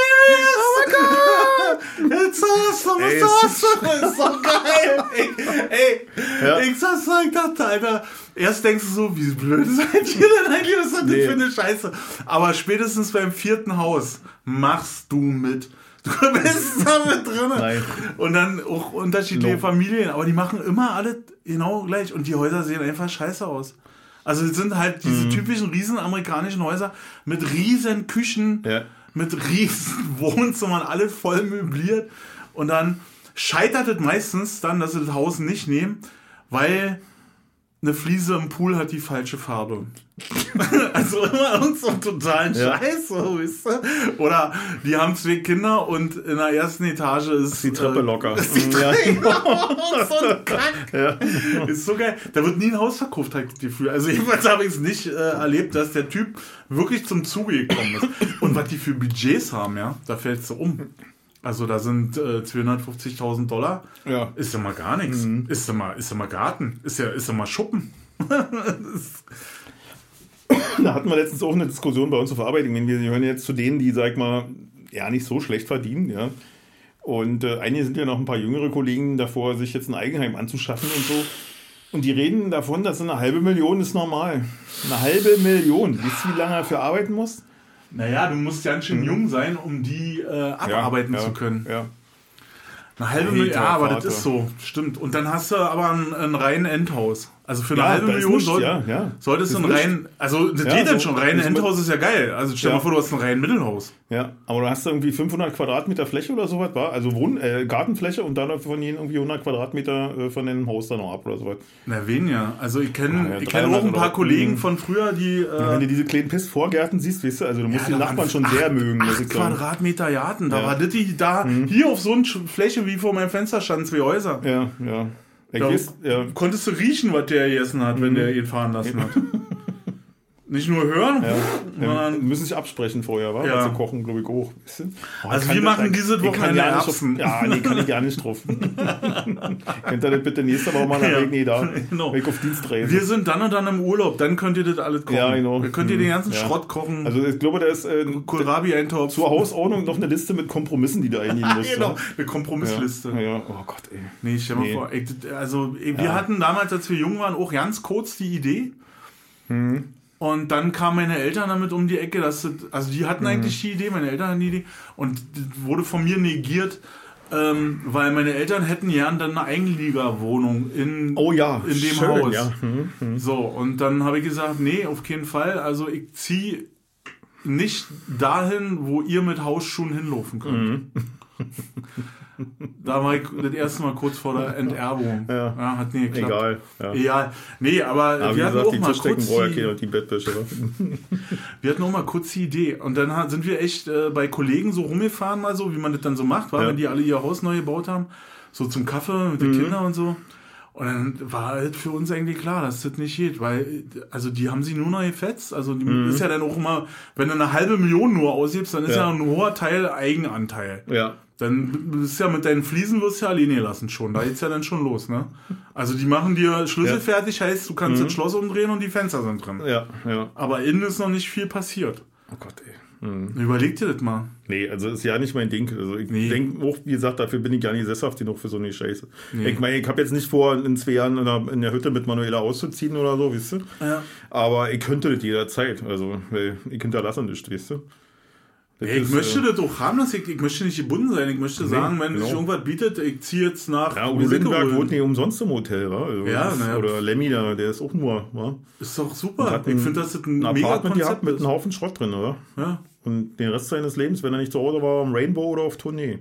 Oh my god! It's awesome, Ey, it's es ist- awesome, ist so geil! Ey, ey Ja. ich sag's so, ich dachte, Alter, erst denkst du so, wie blöd seid ihr denn eigentlich? Was ist das Nee. für eine Scheiße? Aber spätestens beim vierten Haus machst du mit. Du bist da mit drin. Nein. Und dann auch unterschiedliche No. Familien, aber die machen immer alle genau gleich und die Häuser sehen einfach scheiße aus. Also es sind halt Mhm. diese typischen riesen amerikanischen Häuser mit riesen Küchen, Ja. mit riesen Wohnzimmern, alle voll möbliert. Und dann scheitert es meistens dann, dass sie das Haus nicht nehmen, weil eine Fliese im Pool hat die falsche Farbe. also immer irgend so einen totalen Ja. Scheiß, so, weißt du? Oder die haben zwei Kinder und in der ersten Etage ist Die Treppe äh, locker. Ist die Ja. Treppe so ein Kack. Ja. Ist so geil. Da wird nie ein Haus verkauft, das Gefühl. Also jedenfalls habe ich es nicht äh, erlebt, dass der Typ wirklich zum Zuge gekommen ist. Und was die für Budgets haben, ja, da fällt es so um. Also da sind äh, 250.000 Dollar. Ja. Ist ja mal gar nichts. Ist ja mal, ist ja mal Garten. Ist ja, ist ja mal Schuppen. Da hatten wir letztens auch eine Diskussion bei uns auf Arbeit. Wir gehören jetzt zu denen, die, sag mal, ja, nicht so schlecht verdienen, ja. Und äh, einige sind ja noch ein paar jüngere Kollegen davor, sich jetzt ein Eigenheim anzuschaffen und so. Und die reden davon, dass eine halbe Million ist normal. Eine halbe Million. Wisst ihr, wie lange er dafür arbeiten muss? Naja, du musst ganz schön jung sein, um die äh, abarbeiten Mhm. ja, zu können. Ja. Eine halbe Million, ja, aber Vater. das ist so, stimmt. Und dann hast du aber ein, ein reinen Endhaus. Also für eine Ja, halbe da Million nichts, soll, ja, ja. solltest du Ist ein rein, also das geht dann so, schon, rein Endhaus ist ja geil. Also stell Ja. mal vor, du hast ein rein Mittelhaus. Ja, aber du hast irgendwie 500 Quadratmeter Fläche oder sowas, war? Also Wohn äh, Gartenfläche und dann von jedem irgendwie 100 Quadratmeter äh, von dem Haus dann noch ab oder sowas. Na, wen ja. Also ich kenne ja, ich kenn auch 300 ein paar Kollegen Mhm. von früher, die äh, Wenn du diese kleinen Pissvorgärten siehst, weißt du, also du musst die da Nachbarn schon acht- sehr mögen, acht. Quadratmeter Garten, da. Mhm. war das die, da, hier auf so einer Fläche wie vor meinem Fenster standen zwei Häuser. Ja, ja. Ich Da weiß, ja. konntest du riechen, was der gegessen hat, wenn der ihn fahren lassen hat. Nicht nur hören, Ja, sondern müssen sich absprechen vorher, wa? Ja. Ja. Sie kochen, glaube ich, auch. Oh, Also wir machen dieses Wochenende ja nicht Erbsen. Drauf, ja, nee, kann ich gar nicht drauf. Könnt ihr das bitte nächste Woche mal Ja. ja. Nee, da. Genau. Ich auf Dienst reise. wir sind dann und dann im Urlaub, dann könnt ihr das alles kochen. Ja, genau. Dann könnt ihr den ganzen Ja. Schrott kochen. also ich glaube, da ist äh, Kohlrabi-Eintopf. zur Hausordnung noch eine Liste mit Kompromissen, die du eingehen musst. genau, ja. eine Kompromissliste. Ja, ja, oh Gott, ey. Nee, stell mal Nee. vor, ey, also ey, wir Ja. hatten damals, als wir jung waren, auch ganz kurz die Idee. Mhm. Und dann kamen meine Eltern damit um die Ecke, dass das, also die Mhm. hatten eigentlich die Idee, meine Eltern hatten die Idee und wurde von mir negiert, ähm, weil meine Eltern hätten gern dann eine Eigenliegerwohnung in, Oh ja, in dem schön, Haus. Ja. Hm. So, und dann habe ich gesagt, nee, auf keinen Fall. Also ich ziehe nicht dahin, wo ihr mit Hausschuhen hinlaufen könnt. Mhm. da war ich das erste Mal kurz vor der Enterbung. Ja. hat nie geklappt. Egal. Ja. Ja, nee, aber Aber wir, hatten gesagt, auch mal kurz ja die, und die Bettwäsche. wa? wir hatten auch mal kurz die Idee. Und dann sind wir echt äh, bei Kollegen so rumgefahren, mal so, wie man das dann so macht, war, Ja. wenn die alle ihr Haus neu gebaut haben. So zum Kaffee mit den Mhm. Kindern und so. Und dann war halt für uns eigentlich klar, dass das nicht geht, weil, also die haben sie nur noch gefetzt. Also die ist ja dann auch immer, wenn du eine halbe Million nur ausgibst, dann ist ja, Mhm. Ja. ein hoher Teil Eigenanteil. Ja. Dann bist du ja mit deinen Fliesen wirst du ja alleine gelassen schon. Da geht's ja dann schon los, ne? Also die machen dir Schlüssel Ja. fertig, heißt, du kannst das Schloss umdrehen und die Fenster sind drin. Ja, ja. Aber innen ist noch nicht viel passiert. Oh Gott, ey. Überleg dir das mal. Nee, also ist ja nicht mein Ding. Also ich Nee. denke auch, wie gesagt, dafür bin ich gar nicht sesshaft genug für so eine Scheiße. Nee. Ich meine, ich habe jetzt nicht vor, in zwei Jahren in der, in der Hütte mit Manuela auszuziehen oder so, weißt du? Ja. Aber ich könnte das jederzeit. Also, weil ich hinterlasse nicht, weißt du? Das Ich ist, möchte äh, das auch haben, dass ich, ich möchte nicht gebunden sein. Ich möchte sagen, wenn genau. sich irgendwas bietet, ich ziehe jetzt nach Ja, Udo Lindenberg wohnt nicht umsonst im Hotel, wa? Also Ja, naja. Oder Lemmy, da, der ist auch nur, wa? Ist doch super. Hat Ich finde, das ein, Ein mega Apartment Konzept mit ist. einem Haufen Schrott drin, oder? Ja, Und den Rest seines Lebens, wenn er nicht zu Hause war, am Rainbow oder auf Tournee.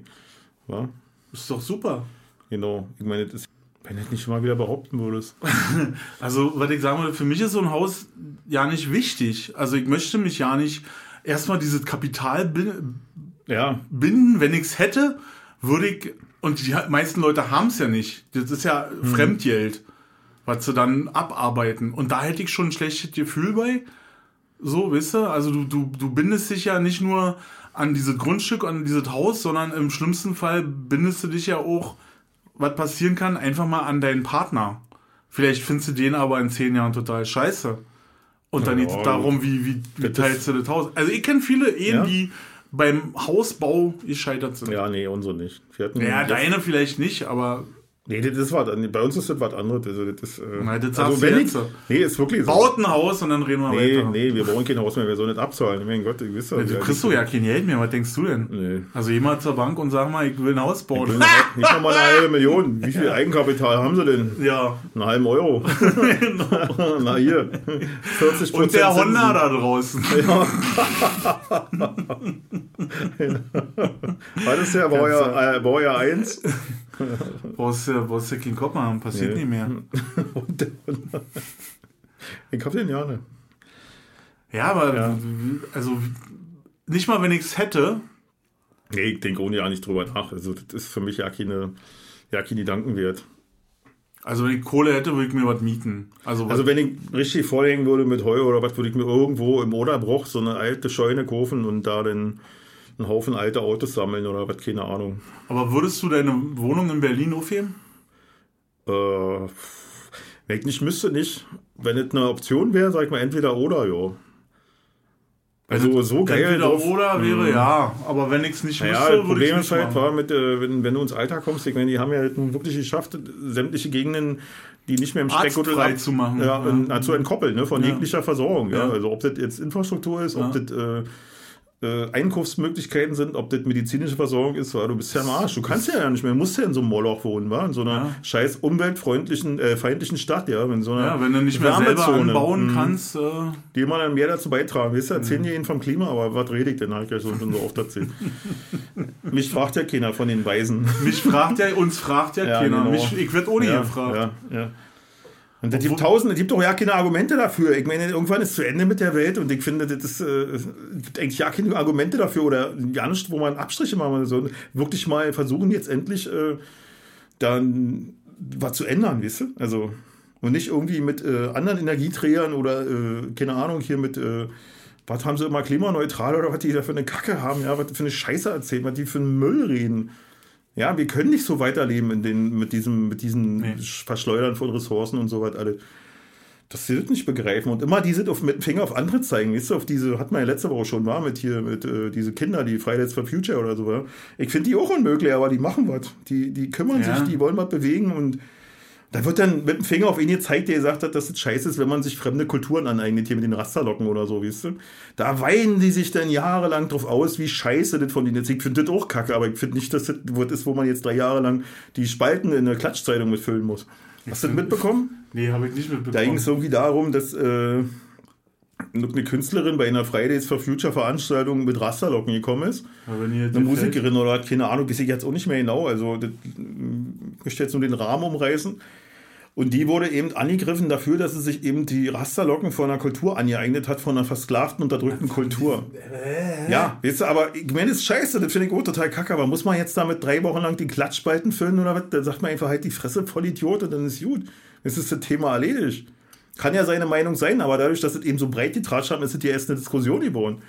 Ja, ist doch super. genau. Ich meine, das ist, wenn du das nicht mal wieder behaupten würdest. Also, was ich sagen würde, für mich ist so ein Haus ja nicht wichtig. Also, ich möchte mich ja nicht erstmal dieses Kapital bin- Ja, binden. Wenn ich es hätte, würde ich, und die meisten Leute haben es ja nicht. Das ist ja Mhm. Fremdgeld, was sie dann abarbeiten. Und da hätte ich schon ein schlechtes Gefühl bei. So, weißt du? Also, du, du, du bindest dich ja nicht nur an dieses Grundstück, an dieses Haus, sondern im schlimmsten Fall bindest du dich ja auch, was passieren kann, einfach mal an deinen Partner. Vielleicht findest du den aber in zehn Jahren total scheiße. Und dann Ja, geht es darum, wie, wie, wie teilst du das Haus. Also ich kenne viele Ehen, Ja. die beim Hausbau gescheitert sind. Ja, ja, nee, unsere nicht. Wir hatten, deine vielleicht nicht, aber Nee, das ist was, bei uns ist das was anderes. Also, das äh, Nein, das also wenn ich. Nee, ist wirklich so. baut ein Haus und dann reden wir nee, weiter. nee, wir brauchen kein Haus mehr, wir sollen nicht abzahlen. Mein Gott, ich wisse Du kriegst doch ja kein Geld mehr, was denkst du denn? Nee. Also jemand zur Bank und sag mal, ich will ein Haus bauen. Nicht noch mal eine halbe Million. Wie viel Eigenkapital haben sie denn? ja. Einen halben Euro. Na hier. 40 Und der Honda da draußen. War das der Baujahr, äh, Baujahr 1? Brauchst du brauchst du keinen Kopf machen, passiert Nee. nicht mehr. Ich hab den ja nicht. Ja, aber Ja. also nicht mal, wenn ich es hätte, Nee, ich denke ohne ja nicht drüber nach. Also, das ist für mich ja keine, ja keine Gedanken wert. also wenn ich Kohle hätte, würde ich mir was mieten. Also, Also, wenn ich richtig vorlegen würde mit Heu oder was, würde ich mir irgendwo im Oderbruch so eine alte Scheune kaufen und da dann einen Haufen alte Autos sammeln oder was, keine Ahnung. aber würdest du deine Wohnung in Berlin aufheben? Äh, wenn ich nicht müsste, nicht. Wenn es eine Option wäre, sag ich mal entweder oder, ja. Also so geil. Entweder drauf. oder wäre ja, aber wenn ich es nicht müsste, würde ich Problem nicht ist halt, machen. war mit, äh, wenn, wenn du ins Alter kommst, ich meine, die haben ja halt nun wirklich geschafft, sämtliche Gegenden, die nicht mehr im Streckgürtel Arztfrei ab- zu machen, ja, ja. in- zu entkoppeln, ne, von Ja. jeglicher Versorgung. Ja. Also ob das jetzt Infrastruktur ist, ob das äh, äh, Einkaufsmöglichkeiten sind, ob das medizinische Versorgung ist, weil du bist ja am Arsch. Du kannst ja nicht mehr, du musst ja in so einem Moloch wohnen, wa? in so einer Ja. scheiß umweltfreundlichen, äh, feindlichen Stadt, ja, in so einer Ja, wenn du nicht mehr selber anbauen Mhm. kannst. Äh, die immer dann mehr dazu beitragen. Weißt du, erzählen Mhm. die ihnen vom Klima, aber was rede ich denn? Ja schon so oft erzählt. Mich fragt ja keiner von den Weisen. mich fragt ja, uns fragt ja, Ja, keiner. genau. Mich, ich werde ohne ja, gefragt. Ja, ja. Und es gibt tausende, es gibt doch ja keine Argumente dafür. Ich meine, irgendwann ist zu Ende mit der Welt und ich finde, das ist, äh, es gibt eigentlich ja keine Argumente dafür oder gar nicht, wo man Abstriche machen soll. Wirklich mal versuchen, jetzt endlich äh, dann was zu ändern, weißt du? Also, und nicht irgendwie mit äh, anderen Energieträgern oder, äh, keine Ahnung, hier mit, äh, was haben sie immer klimaneutral oder was die da für eine Kacke haben, ja, was für eine Scheiße erzählen, was die für einen Müll reden. Ja, wir können nicht so weiterleben in den, mit diesem, mit diesen Nee. Verschleudern von Ressourcen und so was alle. Das sie das nicht begreifen. Und immer die sind auf, mit dem Finger auf andere zeigen. Weißt du, auf diese, hat man ja letzte Woche schon war mit hier, mit äh, diese Kinder, die Fridays for Future oder so. Ich finde die auch unmöglich, aber die machen was. Die, die kümmern Ja. sich, die wollen was bewegen und da wird dann mit dem Finger auf ihn gezeigt, der gesagt hat, dass es scheiße ist, wenn man sich fremde Kulturen aneignet, hier mit den Rasterlocken oder so, weißt du? Da weinen die sich dann jahrelang drauf aus, wie scheiße das von denen ist. Ich finde das auch kacke, aber ich finde nicht, dass das was ist, wo man jetzt drei Jahre lang die Spalten in der Klatschzeitung mitfüllen muss. Hast du das mitbekommen? Nee, habe ich nicht Da ging mitbekommen. es irgendwie darum, dass äh, eine Künstlerin bei einer Fridays for Future Veranstaltung mit Rasterlocken gekommen ist. Eine Musikerin oder keine Ahnung, weiß ich jetzt auch nicht mehr genau. Also, das, ich möchte jetzt nur den Rahmen umreißen. Und die wurde eben angegriffen dafür, dass sie sich eben die Rasterlocken von einer Kultur angeeignet hat, von einer versklavten, unterdrückten Kultur. Ja, weißt du, aber ich meine, das ist scheiße, das finde ich auch total kacke, aber muss man jetzt damit drei Wochen lang die Klatschspalten füllen oder was? Dann sagt man einfach halt die Fresse voll Idiot und dann ist gut. Das ist das Thema erledigt. Kann ja seine Meinung sein, aber dadurch, dass es eben so breit getratscht haben, ist es ja erst eine Diskussion geworden.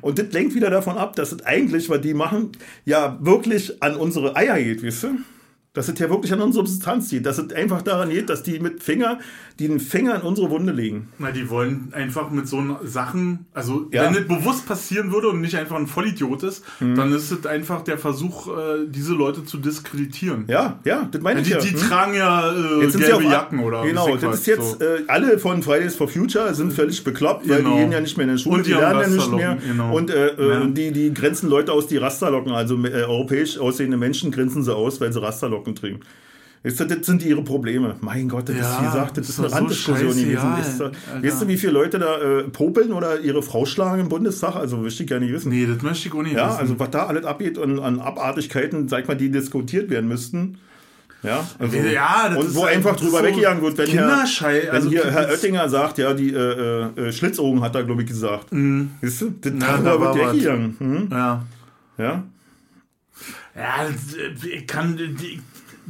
Und das lenkt wieder davon ab, dass es eigentlich, was die machen, ja wirklich an unsere Eier geht, weißt du? Dass es ja wirklich an unsere Substanz geht. Dass es einfach daran geht, dass die mit Finger, den Finger in unsere Wunde legen. Na, die wollen einfach mit so Sachen, also Ja. wenn das bewusst passieren würde und nicht einfach ein Vollidiot ist, Mhm. dann ist es einfach der Versuch, äh, diese Leute zu diskreditieren. Ja, ja, das meine ich Die, ja. die Hm? tragen ja äh, Jetzt sind sie gelbe auf, Jacken oder Genau, ich das ist jetzt, so. äh, alle von Fridays for Future sind völlig bekloppt, weil Genau. die gehen ja nicht mehr in der Schule, Und die die, lernen ja nicht mehr. Genau. Und äh, äh, Ja. die, die grenzen Leute aus, die Rasterlocken, also äh, europäisch aussehende Menschen grenzen sie aus, weil sie Rasterlocken trinken. Weißt du, das sind ihre Probleme. Mein Gott, das ist, Ja, wie gesagt, das ist ist eine doch so Randdiskussion gewesen. du, Alter. weißt du, wie viele Leute da äh, popeln oder ihre Frau schlagen im Bundestag? Also, möchte ich gerne nicht wissen. Nee, das möchte ich auch nicht Ja, wissen. also was da alles abgeht und an Abartigkeiten, sag mal, die diskutiert werden müssten. Ja, also, Ja, und ist wo einfach drüber so weggegangen wird, wenn, Kinderschei- Herr, wenn also hier Herr Oettinger sagt, ja, die äh, äh, Schlitzohren hat er, glaube ich, gesagt. Weißt du, das Mhm. Ja, da wird weggegangen. Hm? ja. Ja, Ja, äh, ich kann. Die,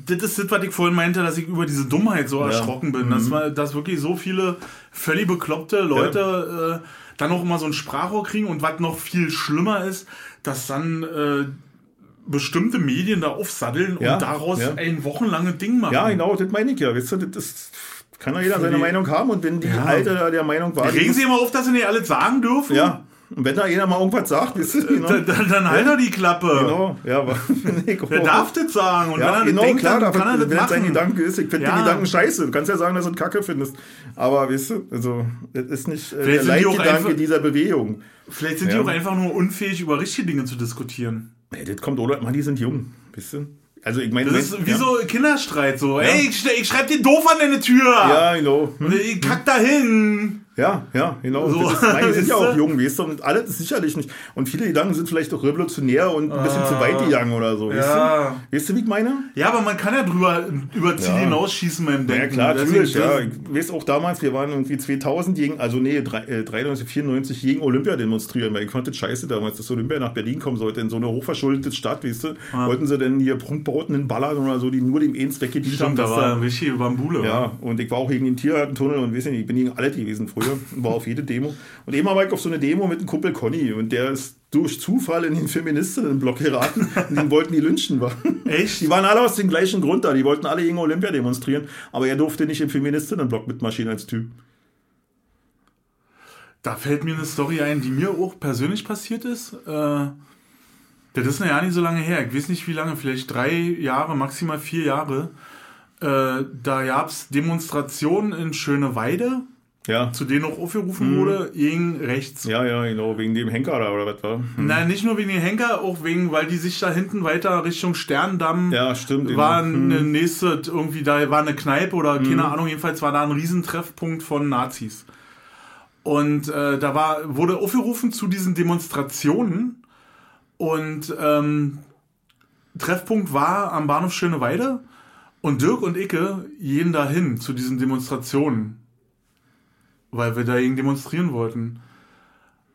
das ist das, was ich vorhin meinte, dass ich über diese Dummheit so erschrocken bin. Mhm. Dass, man- dass wirklich so viele völlig bekloppte Leute äh, dann auch immer so ein Sprachrohr kriegen und was noch viel schlimmer ist, dass dann äh, bestimmte Medien da aufsatteln und daraus ein wochenlanges Ding machen. ja, genau, das meine ich ja. Weißt du, das ist, kann ja jeder seine Meinung haben und wenn die Ja. Alte der Meinung war, Regen Sie immer auf, dass Sie nicht alles sagen dürfen? ja, und wenn da jeder mal irgendwas sagt, du, genau, Dann, dann, dann halt er die Klappe. genau, ja, aber ich Wer darf das sagen? Und Ja, wenn er genau, denkt, klar, dann kann er das wenn das sein machen. Gedanke ist, ich finde Ja. die Gedanken scheiße. Du kannst ja sagen, dass du es Kacke findest. Aber weißt du, also, das ist nicht äh, der Vielleicht sind die auch Leitgedanke einfach- dieser Bewegung. Vielleicht sind Ja. die auch einfach nur unfähig, über richtige Dinge zu diskutieren. Ey, das kommt, oder? Mann, die sind jung, weißt du? Also, ich meine, Das ist wie ja. so Kinderstreit. So, ey, ich, ich schreib dir doof an deine Tür. Ja, genau. Hm. Und ich kack da hin. Ja, ja, genau. So, Das ist, nein, die sind ja auch jung, weißt du? Und alles ist sicherlich nicht. Und viele Gedanken sind vielleicht auch revolutionär und ein bisschen zu weit gegangen oder so, weißt Ja. du? Weißt du, wie ich meine? Ja, aber man kann ja drüber über Ziel Ja. hinausschießen beim Denken. Ja, klar, Deswegen- natürlich. Ja. Ich weiß auch damals, wir waren irgendwie 2000 gegen, also nee, drei- äh, 93, 94 gegen Olympia demonstrieren, weil ich fand das scheiße damals, dass Olympia nach Berlin kommen sollte, in so eine hochverschuldete Stadt, weißt du. Wollten sie denn hier Prunkbauten in Ballern oder so, die nur dem Eins weggedient haben. Da war richtig Bambule. ja, und ich war auch gegen den Tiergartentunnel und weiß nicht, ich bin gegen alle gewesen früher, war auf jede Demo. Und eben war ich auf so eine Demo mit einem Kumpel Conny und der ist durch Zufall in den Feministinnenblock geraten und den wollten die lynchen. Echt? Die waren alle aus dem gleichen Grund da, die wollten alle gegen Olympia demonstrieren, aber er durfte nicht im Feministinnenblock mitmarschieren als Typ. Da fällt mir eine Story ein, die mir auch persönlich passiert ist. Äh, das ist ja nicht so lange her. Ich weiß nicht wie lange, vielleicht drei Jahre, maximal vier Jahre. Äh, da gab es Demonstrationen in Schöneweide, Ja. zu denen auch aufgerufen wurde, gegen rechts. Ja, ja, genau, wegen dem Henker da oder was war. Hm. Nein, nicht nur wegen den Henker, auch wegen, weil die sich da hinten weiter Richtung Sterndamm Ja, stimmt. war Hm. eine nächste, irgendwie da war eine Kneipe oder keine Ahnung, jedenfalls war da ein Riesentreffpunkt von Nazis. Und äh, da war, wurde aufgerufen zu diesen Demonstrationen und ähm, Treffpunkt war am Bahnhof Schöneweide und Dirk und Icke gehen dahin zu diesen Demonstrationen, weil wir dagegen demonstrieren wollten.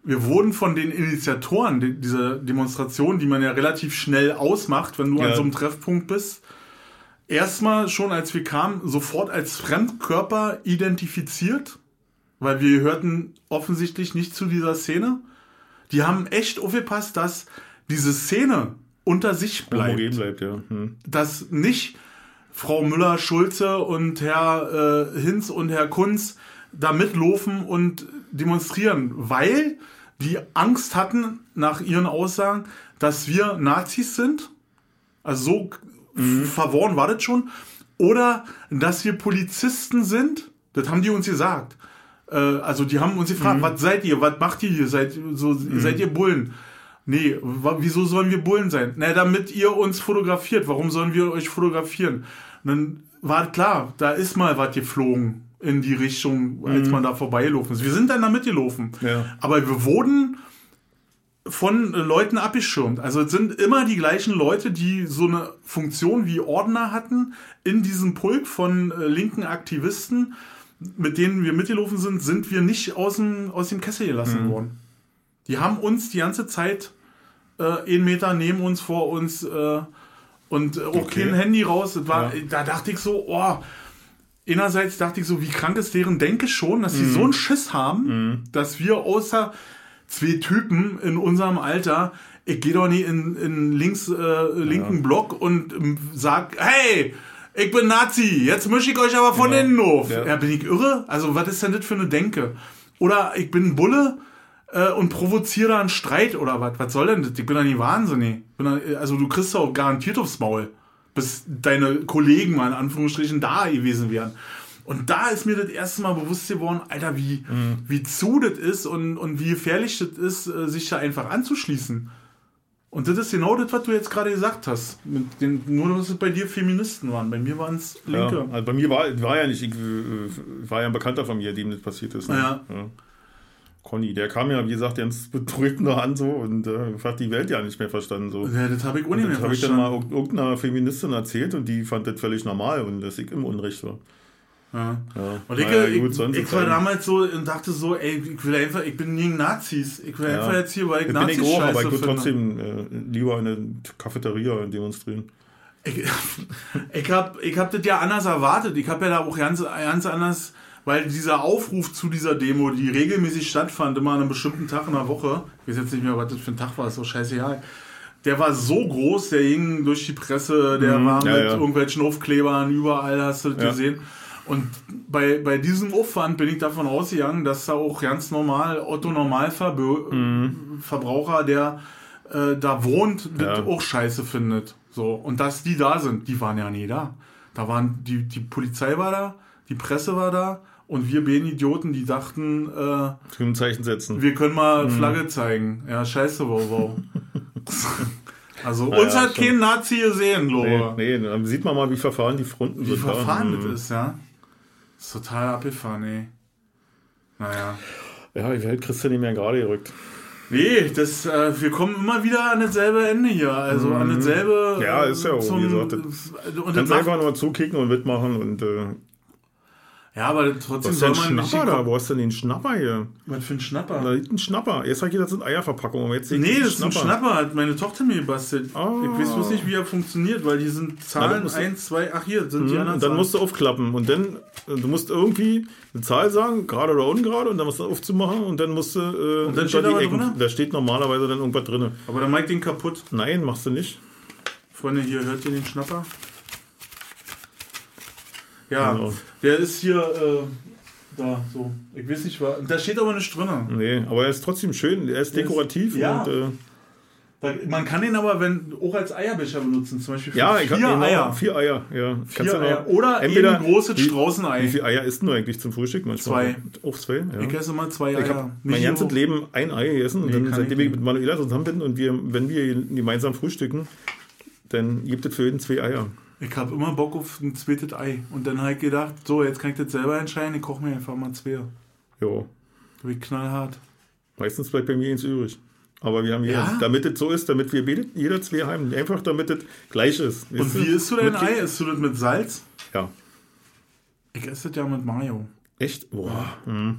Wir wurden von den Initiatoren di- dieser Demonstration, die man ja relativ schnell ausmacht, wenn du an Ja. so einem Treffpunkt bist, erstmal schon als wir kamen, sofort als Fremdkörper identifiziert, weil wir gehörten offensichtlich nicht zu dieser Szene. Die haben echt aufgepasst, dass diese Szene unter sich bleibt Homogen bleibt, ja. Hm. dass nicht Frau Müller-Schulze und Herr äh, Hinz und Herr Kunz da mitlaufen und demonstrieren, weil die Angst hatten, nach ihren Aussagen, dass wir Nazis sind. Also so verworren war das schon. Oder dass wir Polizisten sind. Das haben die uns gesagt. Äh, also die haben uns gefragt, was seid ihr, was macht ihr hier, seid, so, seid ihr Bullen? Nee, wieso sollen wir Bullen sein? Na, damit ihr uns fotografiert. Warum sollen wir euch fotografieren? Und dann war klar, da ist mal was geflogen in die Richtung, als man da vorbeigelaufen ist. Wir sind dann da mitgelaufen. Ja. Aber wir wurden von Leuten abgeschirmt. Also es sind immer die gleichen Leute, die so eine Funktion wie Ordner hatten in diesem Pulk von äh, linken Aktivisten, mit denen wir mitgelaufen sind, sind wir nicht aus dem, aus dem Kessel gelassen worden. Die haben uns die ganze Zeit äh, einen Meter neben uns, vor uns äh, und äh, auch Okay. kein Handy raus. War, Ja. Da dachte ich so, oh, einerseits dachte ich so, wie krank ist deren Denke schon, dass sie so einen Schiss haben, dass wir außer zwei Typen in unserem Alter, ich gehe doch nicht in, in links, äh, linken Block und ähm, sag, hey, ich bin Nazi, jetzt mische ich euch aber von Genau. innen auf. Ja. Ja. bin ich irre? Also, was ist denn das für eine Denke? Oder ich bin ein Bulle äh, und provoziere da einen Streit oder was? Was soll denn das? Ich bin doch nicht wahnsinnig. Da, also, du kriegst doch garantiert aufs Maul, bis deine Kollegen mal in Anführungsstrichen da gewesen wären. Und da ist mir das erste Mal bewusst geworden, Alter, wie, wie zu das ist und, und wie gefährlich das ist, äh, sich da einfach anzuschließen. Und das ist genau das, was du jetzt gerade gesagt hast. Den, nur, dass es bei dir Feministen waren. Bei mir waren es Ja, Linke. also bei mir war, war ja nicht, ich äh, war ja ein Bekannter von mir, dem das passiert ist. Ne? Ja. Conny, der kam ja, wie gesagt, ganz da an so und äh, hat die Welt ja nicht mehr verstanden. So. Ja, das habe ich auch nicht mehr Das habe ich dann verstanden. mal irg- irgendeiner Feministin erzählt und die fand das völlig normal und dass ich im Unrecht war. Ja. Ja. Und ich, Naja, ich, gut, ich ist war halt- damals so und dachte so, ey, ich will einfach, ich bin gegen Nazis. Ich will Ja. einfach jetzt hier, weil ich bin Nazis ich auch, aber ich würde trotzdem äh, lieber in der Cafeteria demonstrieren. Ich, ich habe ich hab das ja anders erwartet. Ich habe ja da auch ganz, ganz anders, weil dieser Aufruf zu dieser Demo, die regelmäßig stattfand, immer an einem bestimmten Tag in der Woche, ich weiß jetzt nicht mehr, was das für ein Tag war, ist so scheißegal. Der war so groß, der ging durch die Presse, der Mhm, war ja, mit ja. irgendwelchen Aufklebern, überall hast du das Ja. gesehen. Und bei, bei diesem Aufwand bin ich davon ausgegangen, dass da auch ganz normal Otto Normalverbraucher, der äh, da wohnt, Ja. auch scheiße findet. So. Und dass die da sind, die waren ja nie da. Da waren die, die Polizei war da, die Presse war da und wir Idioten, die dachten, äh, Zum Zeichen setzen. wir können mal Mhm. Flagge zeigen. Ja, scheiße, wow, wow. also Na uns ja, hat schon. kein Nazi gesehen, Nee, Lohe. nee, dann sieht man mal, wie verfahren die Fronten Wie sind. verfahren ja. das ist, ja. ist total abgefahren, ey. Naja. Ja, die Welt kriegst du nicht mehr gerade gerückt. Nee, das, äh, wir kommen immer wieder an dasselbe Ende hier. Also an dasselbe. Mhm. Ja, ist ja auch, wie gesagt, und das Kannst macht, einfach nur zukicken und mitmachen und äh, Ja, aber trotzdem ist soll man nicht. Schnapper da? Wo hast du denn den Schnapper hier? Was für ein Schnapper? Da liegt ein Schnapper. Erst sag ich, das sind Eierverpackungen, aber jetzt Nee, das ist ein Schnapper, hat meine Tochter mir gebastelt. Ah. Ich weiß bloß nicht, wie er funktioniert, weil die sind Zahlen das musst du- 1, 2, ach hier sind die Mhm, anderen Und dann Zahlen. musst du aufklappen und dann, äh, du musst irgendwie eine Zahl sagen, gerade oder ungerade, und dann musst du aufzumachen und dann musst du äh, Und dann steht da was drin? Da steht normalerweise dann irgendwas drin. Aber dann mach ich den kaputt. Nein, machst du nicht. Freunde, hier hört ihr den Schnapper? Ja, Genau. der ist hier, äh, Da, so. Ich weiß nicht, was. Da steht aber nicht drin. Nee, aber er ist trotzdem schön, er ist dekorativ ja. und. Äh, Da- Man kann ihn aber wenn, auch als Eierbecher benutzen, zum Beispiel für ja, ich vier genau, Eier. Vier Eier, ja. Vier Eier. Oder entweder- eben großes wie- Straußenei. Wie viele Eier isst du eigentlich zum Frühstück? Manchmal? Zwei. Auch zwei, ja. Ich esse immer zwei Ich Eier. habe mein ganzes Leben ein Ei gegessen und Nee, dann, kann seitdem ich ich mit Manuela zusammen bin und wir, wenn wir gemeinsam frühstücken, dann gibt es für jeden zwei Eier. Ich habe immer Bock auf ein zweites Ei. Und dann habe ich gedacht, so, jetzt kann ich das selber entscheiden, ich koche mir einfach mal zwei. Da bin ich knallhart. meistens bleibt bei mir eins übrig. Aber wir haben hier, Ja? damit es so ist, damit wir jeder zwei haben, einfach damit es gleich ist. Und Weißt wie isst du dein Mit- Ei? Isst du das mit Salz? Ja. Ich esse das ja mit Mayo. Echt? Boah. Mhm.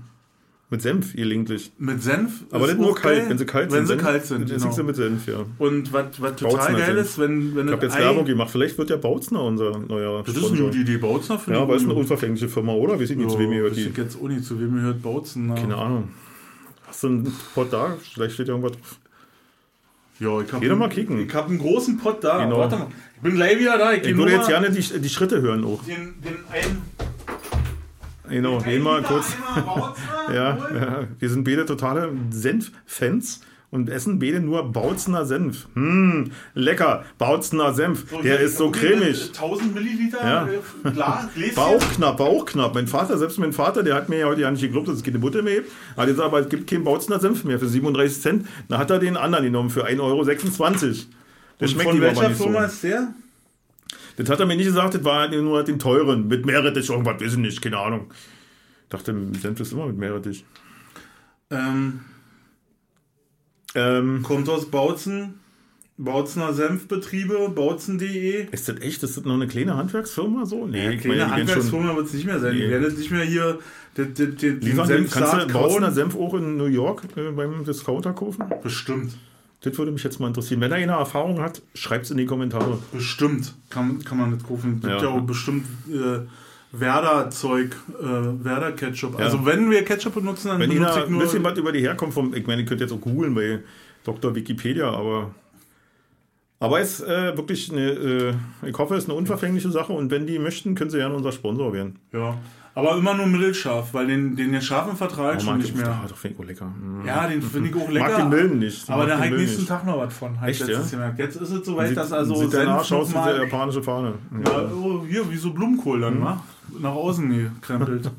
Mit Senf gelegentlich. Mit Senf. Aber nicht nur kalt, geil, wenn sie kalt wenn sind. sie kalt sind. Genau. genau. mit Senf, ja. Und was, was total Bautzner geil Senf. ist, wenn, wenn Ich habe jetzt Ei... Werbung gemacht. Vielleicht wird ja Bautzner unser neuer Das ist eine gute Idee. Bautzner finde Ja, ich aber ist eine unverfängliche Firma, oder? Wie sieht die zu wem Ja, gehört weiß die? ich jetzt auch nicht, zu wem gehört Bautzen. Na. Keine Ahnung. Hast du einen Pot da? Vielleicht steht ja irgendwas drauf. Ja, ich hab Geh doch einen- mal kicken. Ich habe einen großen Pott da. Genau. Warte mal. Ich bin gleich wieder da. Ich, Ich würde jetzt gerne die, die Schritte hören auch. den, den einen... Genau, gehen mal kurz. Ja, ja, wir sind beide totale Senf-Fans und essen beide nur Bautzner Senf. Hm, lecker, Bautzner Senf. So, Der ist so cremig. 1000 Milliliter Ja. äh, Glas. Bauchknapp, Bauchknapp. Mein Vater, selbst mein Vater, der hat mir ja heute ja nicht geglaubt, dass es keine Butter mehr gibt. Hat jetzt aber, es gibt keinen Bautzner Senf mehr für 37 Cent. Da hat er den anderen genommen für 1,26 Euro. Der Und schmeckt von welcher nicht so. Firma ist der? Das hat er mir nicht gesagt, das war halt nur den teuren. Mit Meerrettich, irgendwas, ich nicht, keine Ahnung. Ich dachte, Senf ist immer mit Meerrettich. Ähm, Ähm, kommt aus Bautzen. Bautzener Senfbetriebe, bautzen.de. ist das echt? Ist das noch eine kleine Handwerksfirma so? Nee, ich Kleine. Handwerksfirma wird es nicht mehr sein. Nee. Die werden nicht mehr hier den, den, den, den den, kannst du Bautzener kauen. Senf auch in New York äh, beim Discounter kaufen? Bestimmt. Das würde mich jetzt mal interessieren. Wenn er eine Erfahrung hat, schreibt es in die Kommentare. Bestimmt kann, kann man das kaufen. Es gibt ja, Ja. auch bestimmt äh, Werder-Zeug, äh, Werder-Ketchup. Ja. Also wenn wir Ketchup benutzen, dann Wenn benutze da ich ein nur... bisschen was über die Herkunft vom, ich meine, ihr könnt jetzt auch googeln bei Dr. Wikipedia, aber aber es ist äh, wirklich eine, äh, ich hoffe, es ist eine unverfängliche Sache und wenn die möchten, können sie gerne unser Sponsor werden. ja. Aber immer nur mittelscharf, weil den, den scharfen vertrage ich schon nicht ich, mehr. Ah, doch finde ich auch lecker. Mm. Ja, den finde ich auch lecker. Mag den milden nicht. Aber da den habe ich milden nächsten nicht. Tag noch was von. Ich Echt, ja? Jetzt ist es soweit, Sieht, dass also sieht danach aus wie mal- der japanische Fahne. Ja, oh, hier, wie so Blumenkohl dann, wa? Nach außen gekrempelt.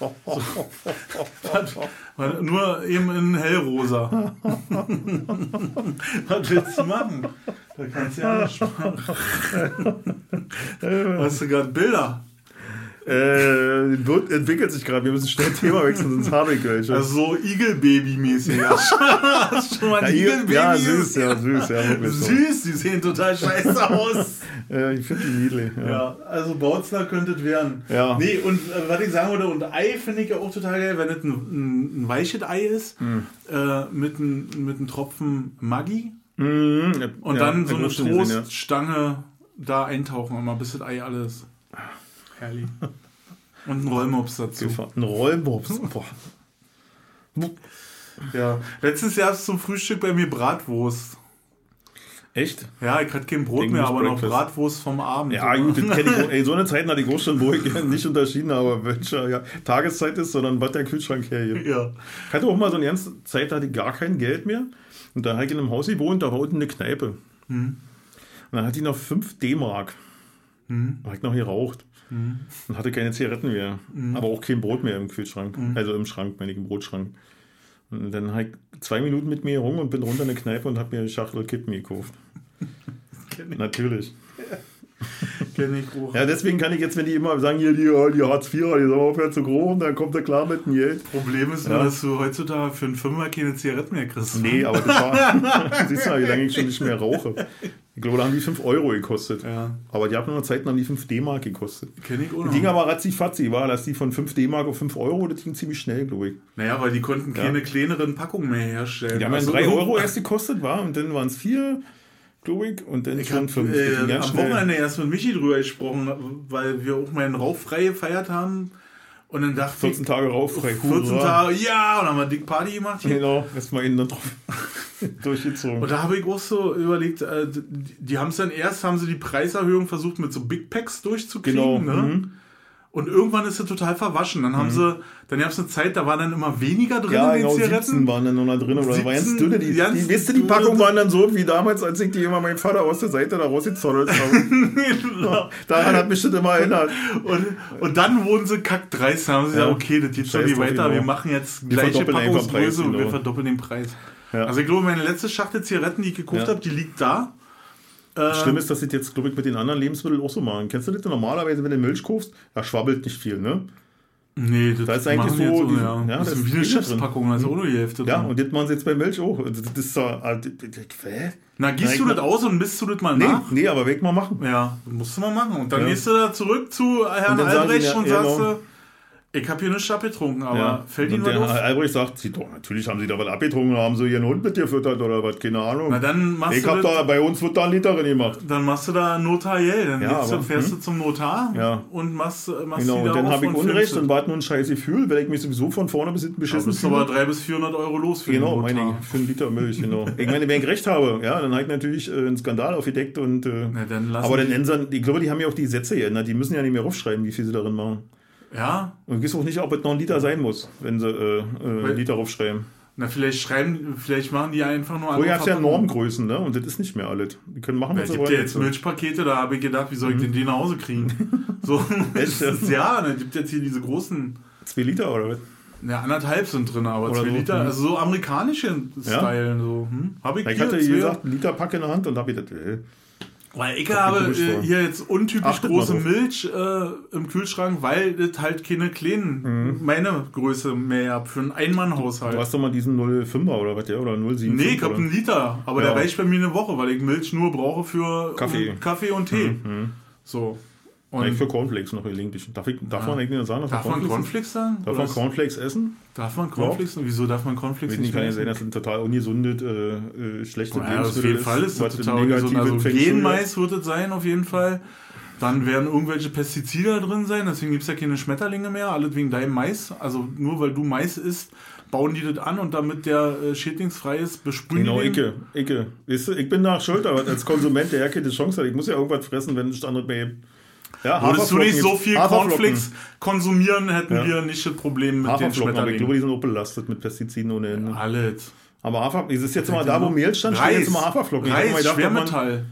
Weil Nur eben in hellrosa. Was willst du machen? Da kannst du ja nicht machen. Hast du gerade Bilder? Äh, wird, entwickelt sich gerade. Wir müssen schnell Thema wechseln, sonst habe ich welche. Also so Igelbaby-mäßig. Du schon mal ja, ein Igelbaby? ja, süß, ja, süß. Ja, wirklich so. Süß, die sehen total scheiße aus. Äh, ich finde die niedlich. Ja. Ja, also Bautzner könnte es werden. Ja. Nee, und äh, was ich sagen wollte, und Ei finde ich ja auch total geil, wenn es ein, ein, ein weiches Ei ist, Hm. äh, mit, ein, mit einem Tropfen Maggi Mhm, ja, und ja, dann so eine ja. Troststange da eintauchen, immer bis das Ei alles. Herrlich. Und ein Rollmops dazu. Ein Rollmops. Boah. Ja. Letztes Jahr ist zum Frühstück bei mir Bratwurst. Echt? Ja, ich hatte kein Brot English mehr, aber noch breakfast. Bratwurst vom Abend. Ja, gut, das kenn ich, ey, so eine Zeit hatte ich auch schon, wo ich nicht unterschieden habe, welche ja, Tageszeit ist, sondern was der Kühlschrank hergibt. Ja. Ich hatte auch mal so eine ganze Zeit, da hatte ich gar kein Geld mehr. Und da habe ich in einem Haus gewohnt, da war unten eine Kneipe. Hm. Und dann hatte ich noch 5 D-Mark. Hm. Da habe ich noch geraucht. Und hatte keine Zigaretten mehr. Hm. Aber auch kein Brot mehr im Kühlschrank. Also im Schrank, meine ich, im Brotschrank. Und dann habe ich zwei Minuten mit mir rum und bin runter in eine Kneipe und habe mir eine Schachtel Kippen gekauft. Natürlich. kenn ich auch. Ja, deswegen kann ich jetzt, wenn die immer sagen, hier die, die Hartz IV, die sollen aufhören zu groß, dann kommt er klar mit dem Geld. Problem ist nur, Ja. dass du heutzutage für einen Fünfer keine Zigaretten mehr kriegst. Nee, aber das war, siehst du mal, wie lange ich schon nicht mehr rauche. Ich glaube, da haben die 5 Euro gekostet. Ja, Aber die haben nur Zeiten, haben die 5 D-Mark gekostet. kenn ich auch Die noch. ging aber ratzi-fatzi, war, dass die von 5 D-Mark auf 5 Euro, das ging ziemlich schnell, glaube ich. Naja, weil die konnten keine kleineren Packungen mehr herstellen. Die haben ja Also, 3 Euro erst gekostet, war, und dann waren es 4, glaube ich, und dann Ich schon habe 5. Das ging äh, am schnell. Wochenende erst mit Michi drüber gesprochen, weil wir auch meinen Rauchfrei gefeiert haben. Und dann dachte 14 ich, Tage rauffrei. 14 Hurra. Tage, ja, und dann haben wir dick Party gemacht hier. Genau, erstmal innen drauf durchgezogen. Und da habe ich auch so überlegt, äh, die, die haben es dann erst, haben sie die Preiserhöhung versucht mit so Big Packs durchzukriegen. Genau. Ne? Mhm. Und irgendwann ist sie total verwaschen. Dann haben sie, dann gab es eine Zeit, da waren dann immer weniger drin Ja, in den genau, Zigaretten. 17 waren dann noch da drin. Oder war ganz 17, dünne. Die, ganz die, weißt du, die Packung waren dann so wie damals, als ich die immer meinem Vater aus der Seite da rausgezottelt habe. Genau. Daran hat mich das immer erinnert. Und, und dann wurden sie kackdreist. Dann haben sie Ja. gesagt, okay, das geht schon nicht weiter. genau. Wir machen jetzt gleiche Packungsgröße und wir genau. verdoppeln den Preis. Ja. Also ich glaube, meine letzte Schachtel Zigaretten, die ich gekauft Ja. habe, die liegt da. Äh, Schlimm ist, dass sie jetzt, glaube ich, mit den anderen Lebensmitteln auch so machen. Kennst du das normalerweise, wenn du Milch kaufst? Da schwabbelt nicht viel, ne? Nee, das, Da ist eigentlich so diesen- ja. ja, das da ist wie eine. Chipspackung, da ist auch nur die Hälfte Ja, drin. und das machen sie jetzt bei Milch auch. Also, Das ist so. das- das- das- hä? Na, gießt du das aus und misst du das mal Nee, nach? nee, aber weg mal machen. Ja, musst du mal machen. Und dann Ja. gehst du da zurück zu Herrn Und sagen Albrecht ja, und ja, sagst, genau. du, ich habe hier eine Schappe getrunken, aber Ja. fällt Ihnen was auf? Albrecht sagt, sie, doch, natürlich haben sie da was abgetrunken, haben sie ihren Hund mit gefüttert oder was, keine Ahnung. Na, dann machst ich du hab da, bei uns wird da ein Liter drin gemacht. Dann machst du da notariell. Dann Ja, du, aber, fährst hm? du zum Notar Ja. und machst, machst Genau, und dann auf habe ich Unrecht und es. war nur ein scheiß Gefühl, weil ich mich sowieso von vorne bis hinten Da beschissen du aber fühle. 300 bis 400 Euro los für Genau, meine ich, für einen Liter Milch, genau. Ich meine, wenn ich recht habe, ja, dann habe ich natürlich äh, einen Skandal aufgedeckt und. Äh, Na, dann aber dann ändern, ich glaube, die haben ja auch die Sätze geändert, die müssen ja nicht mehr aufschreiben, wie viel sie darin machen. Ja, Und ich weiß auch nicht, ob es noch ein Liter sein muss, wenn sie äh, äh, Weil- einen Liter aufschreiben. na vielleicht schreiben, vielleicht machen die einfach nur Früher gab es ja. Normgrößen, ne? Und das ist nicht mehr alles. Die können machen, Ja, was Es sie gibt wollen. ja jetzt Milchpakete, da habe ich gedacht, wie soll ich denn die nach Hause kriegen? So, Echt? das ist, ja, da gibt jetzt hier diese großen, Zwei Liter oder was? ja, anderthalb sind drin, aber Oder zwei so, Liter, hm. also so amerikanische Style, so, hm? Habe ich Ich hatte, wie gesagt, einen Liter Pack in der Hand und habe gedacht, äh, Weil ich habe äh, hier jetzt untypisch Achtet große. Milch äh, im Kühlschrank, weil das halt keine kleinen, meine Größe mehr habe für einen Einmannhaushalt. Mhm. du hast doch mal diesen 05er oder was, ja? Oder 075 Nee, ich habe einen Liter, aber Ja. der reicht bei mir eine Woche, weil ich Milch nur brauche für Kaffee. um, Kaffee und Tee. So. Und Eigentlich für Cornflakes noch gelegentlich. Darf, ich, darf man eigentlich nicht sagen, dass darf man Cornflakes sagen? Darf man Cornflakes essen? darf man Cornflakes? Wieso darf man Cornflakes Ich weiß nicht, kann ja essen? sein, dass das ein total ungesundes, äh, äh, schlechtes Ja, auf jeden Fall ist das total ungesund. Also. Genmais wird es sein, auf jeden Fall. Dann werden irgendwelche Pestizide drin sein, deswegen gibt es ja keine Schmetterlinge mehr, alles wegen deinem Mais. Also nur weil du Mais isst, bauen die das an und damit der äh, schädlingsfrei ist, besprühen Genau, die den. Icke, Icke. Weißt du, ich bin nach Schuld, aber als Konsument, der ja keine Chance hat, ich muss ja irgendwas fressen, wenn es anderes mehr. Ja, Würdest du nicht so viel. Cornflakes konsumieren, hätten Ja. wir nicht das Problem mit den aber ich glaube, Schmetterlingen. die sind auch belastet mit Pestiziden ohne Ende. Alles. Aber Hafer, es ist jetzt immer da, wo Mehl stand, steht jetzt immer Haferflocken. Ich Reis, ob man- Schwermetall.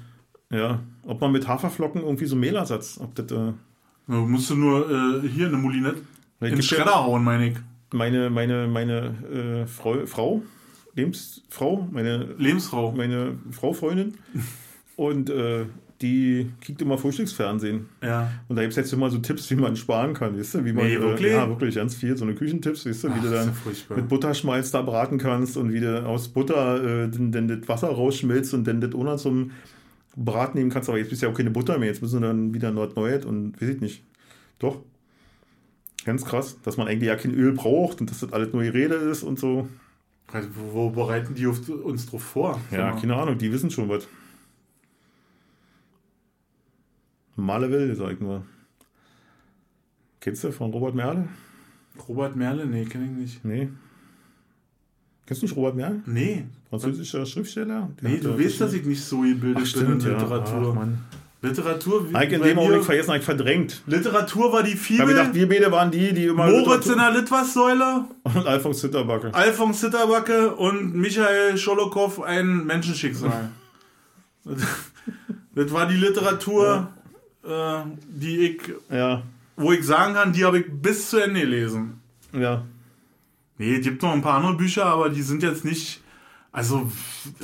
Ja, ob man mit Haferflocken irgendwie so Mehlersatz, ob das, äh, Da musst du nur äh, hier eine Moulinette in den Schredder hauen, meine ich. meine, meine, meine äh, Frau, Frau, Lebensfrau, meine, Lebensfrau. meine Frau, Freundin, und äh, die kriegt immer Frühstücksfernsehen. Ja. Und da gibt es jetzt immer so Tipps, wie man sparen kann, weißt du? Wie man, Nee, äh, wirklich? ja, wirklich ganz viel, so eine Küchentipps, weißt du, wie Ach, du das ist dann furchtbar. mit Butterschmalz da braten kannst und wie du aus Butter äh, dann, dann das Wasser rausschmilzt und dann das ohne zum Braten nehmen kannst. Aber jetzt bist du ja auch keine Butter mehr, jetzt müssen wir dann wieder neu neuet und weiß ich nicht. Doch. Ganz krass, dass man eigentlich ja kein Öl braucht und dass das alles nur die Rede ist und so. Wo, wo bereiten die uns drauf vor? Ja, keine Ahnung, die wissen schon was. Maleville, sag ich mal. Kennst du von Robert Merle? Robert Merle? Nee, kenne ich nicht. Nee. Kennst du nicht Robert Merle? Nee. Französischer Schriftsteller? Der Nee, du weißt, dass ich nicht so gebildet Ach, bin stimmt, in ja. Literatur. Ach, Mann. Literatur, wie, Eigentlich in dem Augenblick vergessen, eigentlich verdrängt. Literatur war die Ich Fibel, gedacht, wir beide waren die, die immer. Moritz in Literatur- der Litwas-Säule, und Alfons Zitterbacke. Alfons Zitterbacke und Michael Scholokow ein Menschenschicksal. das war die Literatur, äh, die ich, Ja, wo ich sagen kann, die habe ich bis zu Ende gelesen. ja. Nee, es gibt noch ein paar andere Bücher, aber die sind jetzt nicht. Also,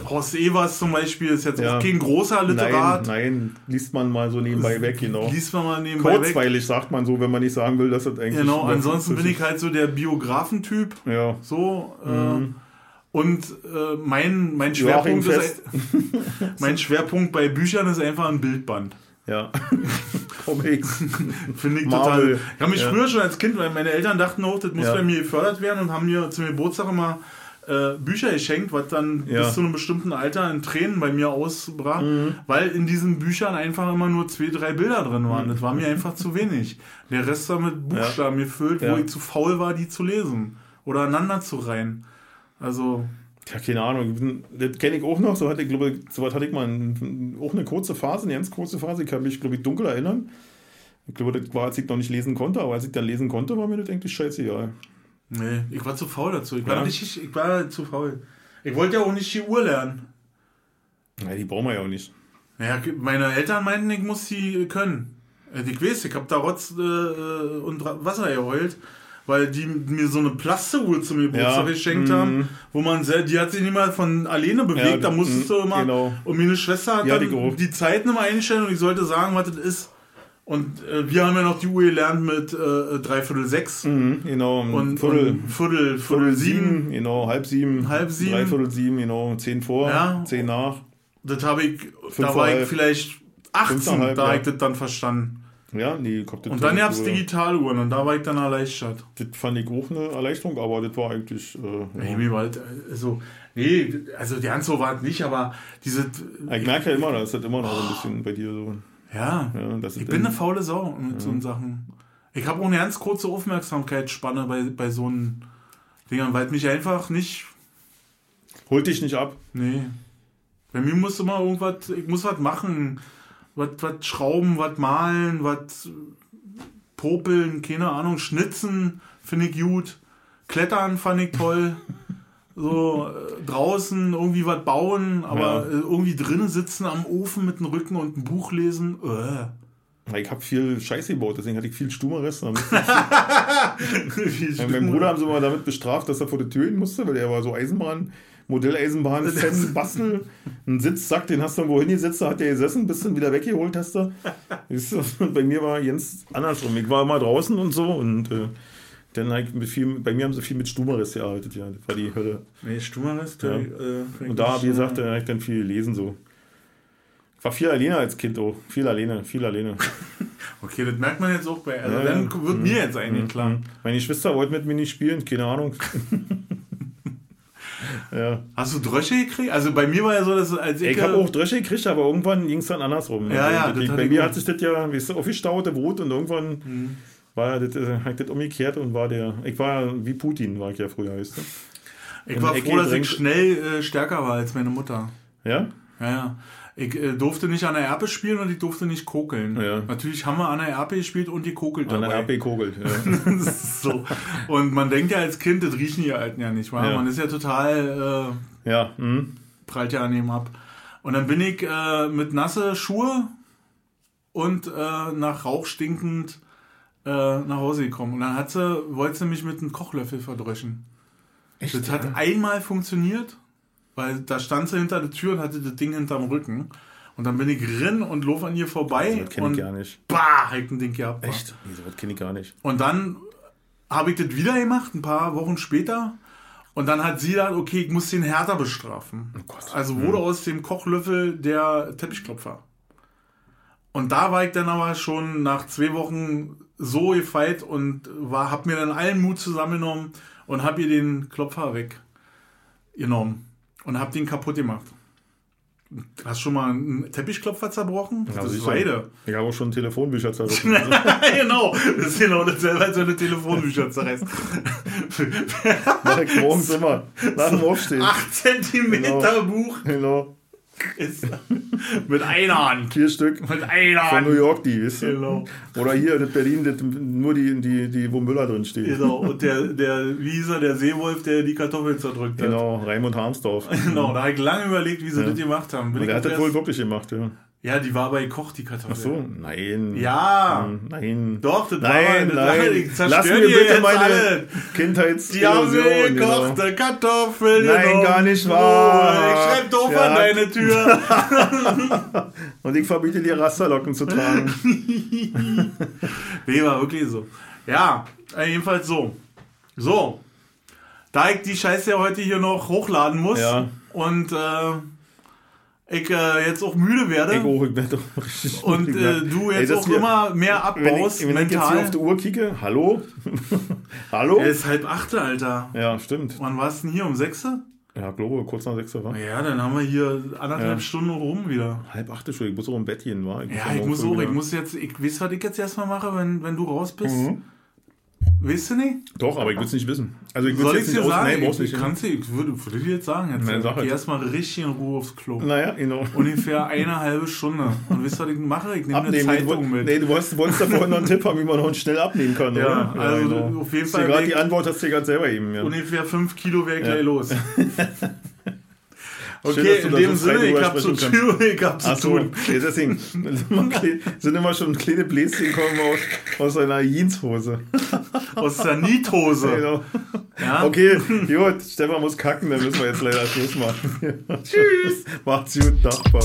Horst Evers zum Beispiel ist jetzt Ja. auch kein großer Nein, Literat. nein, liest man mal so nebenbei weg, genau. Liest man mal nebenbei weg. Kurzweilig sagt man so, wenn man nicht sagen will, dass das eigentlich. Genau, ansonsten bin ich halt so der Biografentyp. Ja. So. Äh, und äh, mein, mein, Schwerpunkt ist, mein Schwerpunkt bei Büchern ist einfach ein Bildband. Ja. Comics. Finde ich Marvel. total. Ich habe mich Ja. früher schon als Kind, weil meine Eltern dachten auch, das muss Ja. bei mir gefördert werden und haben mir zum Geburtstag immer äh, Bücher geschenkt, was dann Ja. Mhm. bis zu einem bestimmten Alter in Tränen bei mir ausbrach, weil in diesen Büchern einfach immer nur zwei, drei Bilder drin waren. Das war mir einfach zu wenig. Der Rest war mit Buchstaben gefüllt, wo ich zu faul war, die zu lesen oder aneinander zu reihen. Also, Ja, keine Ahnung. Das kenne ich auch noch. So hatte ich, glaube ich, so was hatte ich mal ein, auch eine kurze Phase, eine ganz kurze Phase. Ich kann mich, glaube ich, dunkel erinnern. Ich glaube, das war, als ich noch nicht lesen konnte, aber als ich dann lesen konnte, war mir das eigentlich scheißegal. Nee, ich war zu faul dazu. Ich war, Ja. richtig, ich war zu faul. Ich wollte ja auch nicht die Uhr lernen. Ja, die brauchen wir ja auch nicht. Naja, meine Eltern meinten, ich muss sie können. Äh, Ich weiß, ich hab da Rotz äh, und Ra- Wasser geheult, weil die mir so eine Plastikuhr zum Geburtstag Ja, geschenkt mhm. haben, wo man sehr, die hat sich nicht mal von alleine bewegt, Ja, da musstest du mhm, immer. genau. Und meine Schwester hat Ja, die dann auch. die Zeiten immer einstellen und ich sollte sagen, was das ist. Und äh, wir haben ja noch die Uhr gelernt mit äh, dreiviertel sechs Mhm, genau. und Viertel, und Viertel, Viertel sieben. genau, halb sieben. Halb sieben. Dreiviertel sieben, genau, zehn vor, Ja. zehn nach. Das habe ich, da vor war ich vielleicht 18, Fünfeinhalb, da habe ich das dann verstanden. Ja, nee, kommt das Und dann gab es Digitaluhren und da war ich dann erleichtert. Das fand ich auch eine Erleichterung, aber das war eigentlich. Äh, Nee, ja. mir war halt, also, nee, also ganz so war es nicht, aber diese, Ich merke ja immer, das ist immer noch so ein bisschen bei dir so. ja, Ja, ich bin eine faule Sau mit so Sachen. Ich habe auch eine ganz kurze Aufmerksamkeitsspanne bei, bei so einen Dingern, weil mich einfach nicht, Holt dich nicht ab. nee. Bei mir muss immer irgendwas, ich muss was machen, was, was schrauben, was malen, was popeln, keine Ahnung, schnitzen, finde ich gut. Klettern fand ich toll. So äh, draußen irgendwie was bauen, aber Ja. äh, irgendwie drinnen sitzen am Ofen mit dem Rücken und ein Buch lesen. Äh. Ich habe viel Scheiße gebaut, deswegen hatte ich viel Stummeres. Ja, mein Bruder haben sie mal damit bestraft, dass er vor die Tür hin musste, weil er war so Eisenbahn, Modelleisenbahn-Fan, Bastel. Ein Sitzsack, den hast du irgendwo hingesetzt, da hat der gesessen, bist dann wieder weggeholt hast du. Bei mir war Jens andersrum. Ich war immer draußen und so und äh, dann ich mit viel, bei mir haben sie viel mit Stummeres gearbeitet, ja. Das war die Hölle. Nee, Stummeres. Ja. Äh, Und da, wie gesagt, da habe ich dann viel gelesen so. Ich war viel alleine als Kind, oh. Viel alleine, viel alleine. Okay, das merkt man jetzt auch bei. Also Ja, dann ja. wird mir jetzt eigentlich klar. Meine Schwester wollte mit mir nicht spielen, keine Ahnung. ja. Hast du Drösche gekriegt? Also bei mir war ja so, dass als ich. Ich habe auch Drösche gekriegt, aber irgendwann ging es dann andersrum. Ja, ja, Also, das die- bei ich mir hat sich das ja, weißt du, aufgestaute Brot und irgendwann war das, äh, hat das umgekehrt und war der, ich war wie Putin, war ich ja früher, weißt du. ich war froh, dass ich schnell äh, stärker war als meine Mutter. Ja? Ja, ja. Ich äh, durfte nicht an der Erpe spielen und ich durfte nicht kokeln. Ja. Natürlich haben wir an der Erpe gespielt und die kokelt An der dabei. RP kogelt. Ja. das ist so. Und man denkt ja als Kind, das riechen die Alten ja nicht, wa? Ja. Man ist ja total, äh, ja, hm. prallt ja an ihm ab. Und dann bin ich äh, mit nasse Schuhe und äh, nach Rauch stinkend äh, nach Hause gekommen. Und dann hat sie, wollte sie mich mit einem Kochlöffel verdröschen. das hat einmal funktioniert, weil da stand sie hinter der Tür und hatte das Ding hinterm Rücken. Und dann bin ich rin und lauf an ihr vorbei Das kenne ich gar nicht. bah, hab ich ein Ding gehabt. Echt? Nee, das kenne ich gar nicht. Und dann habe ich das wieder gemacht, ein paar Wochen später. Und dann hat sie dann, okay, ich muss den härter bestrafen. Oh Gott. Also wurde aus dem Kochlöffel der Teppichklopfer. Und da war ich dann aber schon nach zwei Wochen so gefeit und war, hab mir dann allen Mut zusammengenommen und hab ihr den Klopfer weggenommen und hab den kaputt gemacht. Hast du schon mal einen Teppichklopfer zerbrochen? das ist. Weide. Ich habe auch schon Telefonbücher zerrissen. genau, das ist genau dasselbe, als wenn du Telefonbücher zerreißt. Mach ich morgens immer. Nach dem Aufstehen. 8 cm Genau. Buch Genau. Ist mit einer Hand. Vier Stück. Mit einer Von New Hand. York, die, weißt du? Genau. Oder hier, das Berlin, das, nur die, die, die, wo Müller drin steht. Genau. Und der, der, wie hieß er, der Seewolf, der die Kartoffeln zerdrückt hat. Genau, Raimund Harmsdorf. Genau, da habe ich lange überlegt, wie sie das gemacht haben. Bin Und ich er hat das wohl wirklich gemacht, ja. Ja, die war aber gekocht, die Kartoffel. Ach so, nein. Ja. Hm, Nein. Doch, das Nein, war nein. Ich Lass mir die bitte meine alle. Kindheits Die haben mir genau. gekochte Kartoffeln Nein, genommen. gar nicht Oh, wahr. ich schreib doof Ja. an deine Tür. Und ich verbiete dir Rasterlocken zu tragen. Nee, war wirklich so. Ja, äh, jedenfalls so. So. Da ich die Scheiße ja heute hier noch hochladen muss Ja. und äh, ich äh, jetzt auch müde werde Ich, oh, ich werde doch richtig und müde, äh, ne? du Ey, jetzt das auch hier- immer mehr Wenn abbaust, ich, wenn ich jetzt hier mental. auf die Uhr kicke, hallo? hallo? Es ist halb achte, Alter. Ja, stimmt. Wann war's denn hier? Um sechste? Ja, glaube, kurz nach sechs war. Ja, dann haben wir hier anderthalb Ja. Stunden rum wieder. Halb acht schon, ich muss auch im Bett gehen, war. Ja, ich muss auch, ich muss jetzt, ich weiß, was ich jetzt erstmal mache, wenn, wenn du raus bist. Mhm. Weißt du nicht? Doch, aber ich will es nicht wissen. Also ich will Soll es ich dir nicht aus. sagen? Brauchst ich, nicht. kannst du, ich würde, würde dir jetzt sagen, jetzt Nein, sag geh halt. erstmal richtig in Ruhe aufs Klo. Naja, genau. Ungefähr eine halbe Stunde. Und wisst ihr, was ich mache? Ich nehme eine Abnehmen. Zeitung du, mit. nee, du wolltest, wolltest da vorhin noch einen Tipp haben, wie man noch schnell abnehmen kann, Ja, oder? also genau. auf jeden Fall gerade die Antwort hast du dir gerade selber eben. Ja. Ungefähr 5 Kilo wäre gleich los. Schön, Okay, dass du in dem so Sinne, ich drüber hab zu tun, ich hab zu so, tun. nee, deswegen sind immer, kle- sind immer schon kleine Bläschen kommen aus, aus einer Jeanshose. Aus der Niethose. Genau. Ja? Okay, gut, Stefan muss kacken, dann müssen wir jetzt leider Schluss machen. Tschüss. Macht's gut, Nachbar.